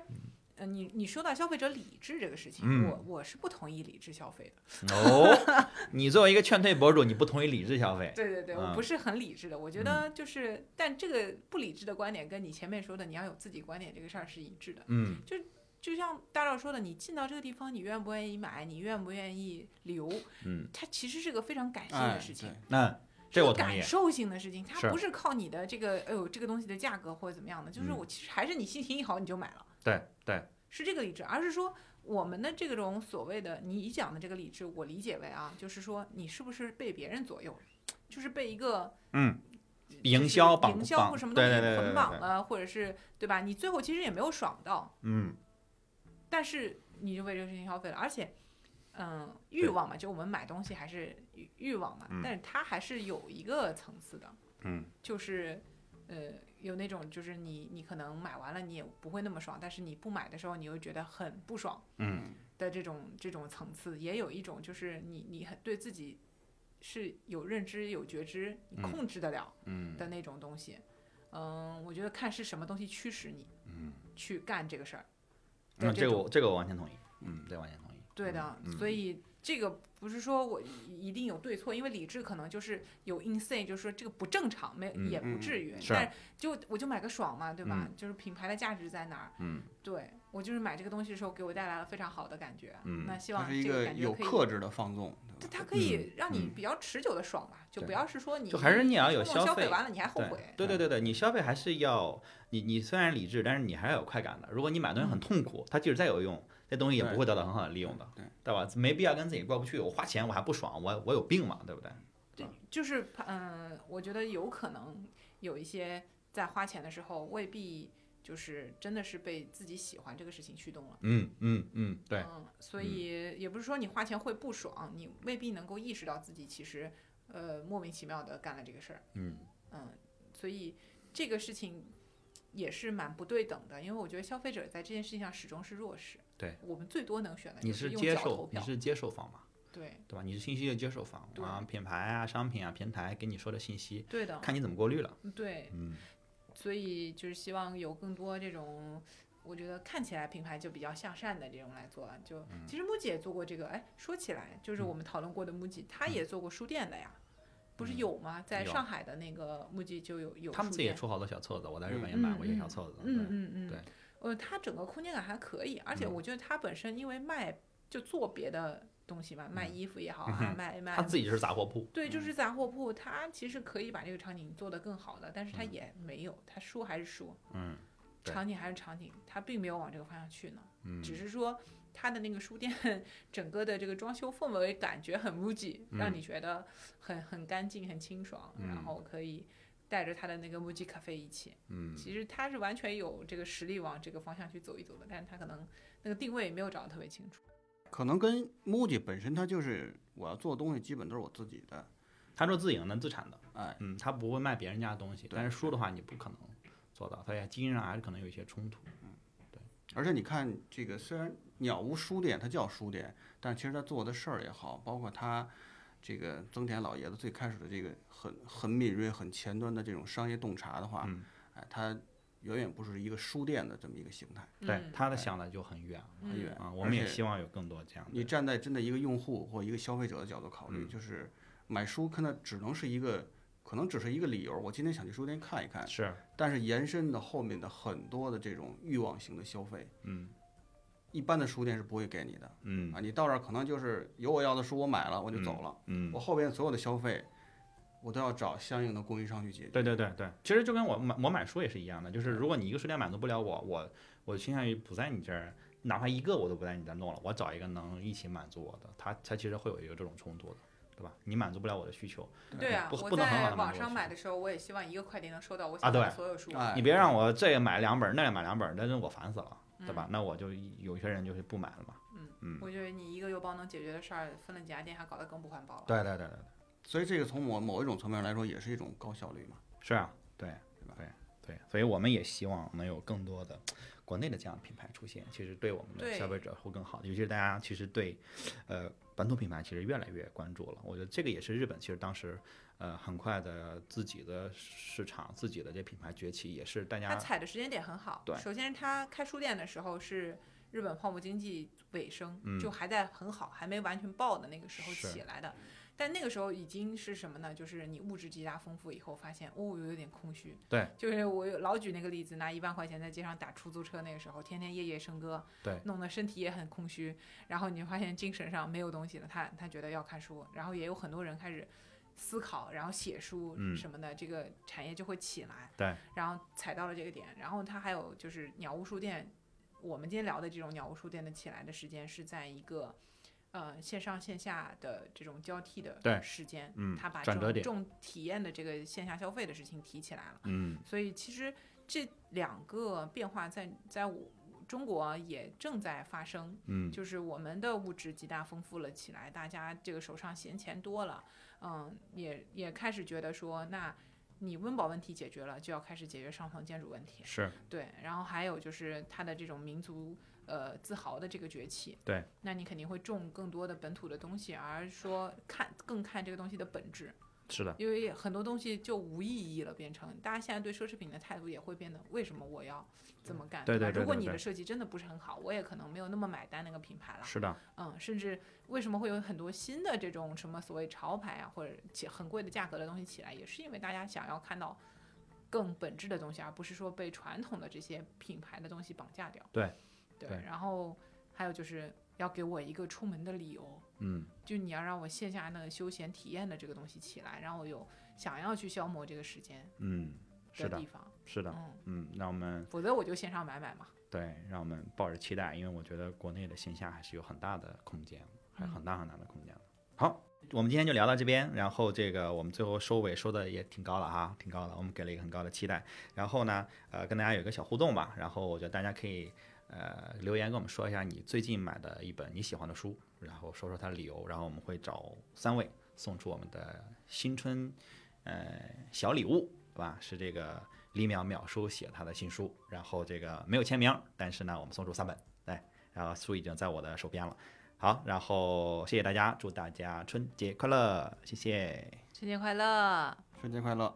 呃，你你说到消费者理智这个事情，嗯我我是不同意理智消费的。哦，<laughs> 你作为一个劝退博主，你不同意理智消费？对对对，嗯我不是很理智的。我觉得就是，但这个不理智的观点跟你前面说的你要有自己观点这个事儿是一致的。嗯就就像大赵说的，你进到这个地方，你愿不愿意买，你愿不愿意留，嗯，它其实是个非常感性哎的事情。对那这我同意感。受性的事情，它不是靠你的这个，哎呦，这个东西的价格或者怎么样的，就是嗯我其实还是你心情一好你就买了，对对，是这个理智，而是说我们的这种所谓的你讲的这个理智，我理解为啊，就是说你是不是被别人左右，就是被一个嗯，营销绑营销绑或什么东西捆绑了，或者是对吧？你最后其实也没有爽到，嗯但是你就为这个事情消费了，而且，嗯，欲望嘛，就我们买东西还是欲欲望嘛，嗯但是它还是有一个层次的，嗯，就是，呃，有那种就是你你可能买完了你也不会那么爽，但是你不买的时候你又觉得很不爽嗯的这种这种层次，也有一种就是你你很对自己是有认知有觉知，你嗯控制得了嗯的那种东西，嗯，我觉得看是什么东西驱使你嗯，去干这个事儿。那的种这个我这个我完全同意。嗯，对完全同意。对的，嗯所以这个不是说我一定有对错，因为理智可能就是有 insane，就是说这个不正常，没、嗯也不至于。是但是就我就买个爽嘛，对吧？嗯就是品牌的价值在哪儿？嗯对我就是买这个东西的时候给我带来了非常好的感觉。嗯那希望这个个有感觉可以。克制的放纵，对？它它可以让你嗯比较持久的爽吧，就不要是说你就还是你要有冲动消费完了你还后悔。对对对对，你消费还是要你你虽然理智，但是你还是要有快感的。如果你买东西很痛苦，它即使再有用，这东西也不会得到很好的利用的，对对吧？没必要跟自己过不去。我花钱我还不爽，我我有病嘛，对不对？对，就是嗯，我觉得有可能有一些在花钱的时候未必就是真的是被自己喜欢这个事情驱动了。嗯嗯嗯，对，嗯，所以也不是说你花钱会不爽，你未必能够意识到自己其实呃莫名其妙的干了这个事儿。嗯嗯，所以这个事情也是蛮不对等的，因为我觉得消费者在这件事情上始终是弱势。对，我们最多能选的你就是用接。受你是接受方嘛，对对吧？你是信息的接受方对啊，品牌啊、商品啊、平台给你说的信息，对的，看你怎么过滤了。对，嗯所以就是希望有更多这种。我觉得看起来品牌就比较向善的这种来做了，就嗯其实 MUJI 也做过这个，哎，说起来就是我们讨论过的 MUJI，它也做过书店的呀，不是嗯有吗？在上海的那个 MUJI 就有有他们自己也出好多小册子，我在日本也嗯买过一些嗯小册子。嗯嗯嗯，对，呃，它整个空间感还可以，而且嗯。我觉得它本身因为卖就做别的东西嘛，卖嗯。衣服也好啊，嗯卖卖他自己是杂货铺。对，就是杂货铺，它其实可以把这个场景做得更好的，但是它嗯。也没有，它说还是说，嗯场景还是场景，它并没有往这个方向去呢，嗯，只是说它的那个书店整个的这个装修氛围感觉很 MUJI，让嗯你觉得很很干净、很清爽，嗯。然后可以带着他的那个 MUJI 咖啡一起。嗯其实他是完全有这个实力往这个方向去走一走的，但是他可能那个定位没有找得特别清楚。可能跟 MUJI 本身他就是我要做的东西基本都是我自己的，他说自营的、自产的，哎，嗯，他不会卖别人家的东西。但是书的话，你不可能做到，他也基因上还是可能有一些冲突。嗯，对而且你看这个，虽然鸟屋书店它叫书店，但其实它做的事儿也好，包括它这个增田老爷子最开始的这个很很敏锐、很前端的这种商业洞察的话，嗯哎，他远远不是一个书店的这么一个形态，对嗯，他的想的就很远嗯很远啊，我们也希望有更多这样的你。站在真的一个用户或一个消费者的角度考虑，嗯就是买书可能只能是一个，可能只是一个理由。我今天想去书店看一看，是，但是延伸的后面的很多的这种欲望型的消费，嗯一般的书店是不会给你的嗯啊。你到这儿可能就是有我要的书，我买了我就走了，嗯我，后边所有的消费，我都要找相应的供应商去解决。对对对对，其实就跟我买我买书也是一样的，就是如果你一个书店满足不了我，我我倾向于不在你这儿，哪怕一个我都不在你这儿弄了，我找一个能一起满足我的，他他其实会有一个这种冲突的，对吧？你满足不了我的需求，对啊，我不不能很好在网上地满足我买的时候，我也希望一个快递能收到我啊想要的对所有书。哎，你别让我这个买两本，那个买两本儿，那就我烦死了，对嗯吧？那我就有些人就是不买了嘛。嗯嗯我觉得你一个邮包能解决的事儿，分了几家店还搞得更不环保了。对对对对对，所以这个从某某一种层面来说，也是一种高效率嘛。是啊，对对对，所以我们也希望能有更多的国内的这样的品牌出现，其实对我们的消费者会更好，尤其是大家其实对呃本土品牌其实越来越关注了。我觉得这个也是日本其实当时呃，很快的自己的市场、自己的这品牌崛起，也是大家他家踩的时间点很好。对首先他开书店的时候是日本泡沫经济尾声，嗯就还在很好，还没完全爆的那个时候起来的。但那个时候已经是什么呢？就是你物质极大丰富以后，发现哦，有点空虚。对，就是我老举那个例子，拿一万块钱在街上打出租车，那个时候天天夜夜笙歌，对弄得身体也很空虚。然后你就发现精神上没有东西了，他他觉得要看书，然后也有很多人开始思考，然后写书嗯什么的，这个产业就会起来。对，然后踩到了这个点，然后它还有就是鸟屋书店，我们今天聊的这种鸟屋书店的起来的时间是在一个。呃，线上线下的这种交替的时间，嗯他把这种重体验的这个线下消费的事情提起来了。嗯所以其实这两个变化在在我中国也正在发生，嗯就是我们的物质极大丰富了起来，大家这个手上闲钱多了，嗯，也也开始觉得说，那你温饱问题解决了，就要开始解决上层建筑问题，是对，然后还有就是它的这种民族呃自豪的这个崛起，对，那你肯定会种更多的本土的东西，而说看更看这个东西的本质，是的，因为很多东西就无意义了，变成大家现在对奢侈品的态度也会变得，为什么我要这么干？对吧如果对对如果你的设计真的不是很好，我也可能没有那么买单那个品牌了。是的，嗯，甚至为什么会有很多新的这种什么所谓潮牌啊，或者起很贵的价格的东西起来，也是因为大家想要看到更本质的东西，而不是说被传统的这些品牌的东西绑架掉。对对，对然后还有就是要给我一个出门的理由。嗯就你要让我线下那个休闲体验的这个东西起来，让我有想要去消磨这个时间嗯，是的的地，方，是的，嗯，嗯，让我们否则我就线上买买嘛。对，让我们抱着期待，因为我觉得国内的线下还是有很大的空间，还有很大很大的空间的。好，我们今天就聊到这边，然后这个我们最后收尾收的也挺高了哈，挺高的，我们给了一个很高的期待。然后呢，呃，跟大家有一个小互动吧，然后我觉得大家可以呃留言跟我们说一下你最近买的一本你喜欢的书，然后说说它的理由，然后我们会找三位送出我们的新春呃小礼物，对吧？是这个李淼淼叔写他的新书，然后这个没有签名，但是呢，我们送出三本，对，然后书已经在我的手边了。好，然后谢谢大家，祝大家春节快乐，谢谢。春节快乐！春节快乐！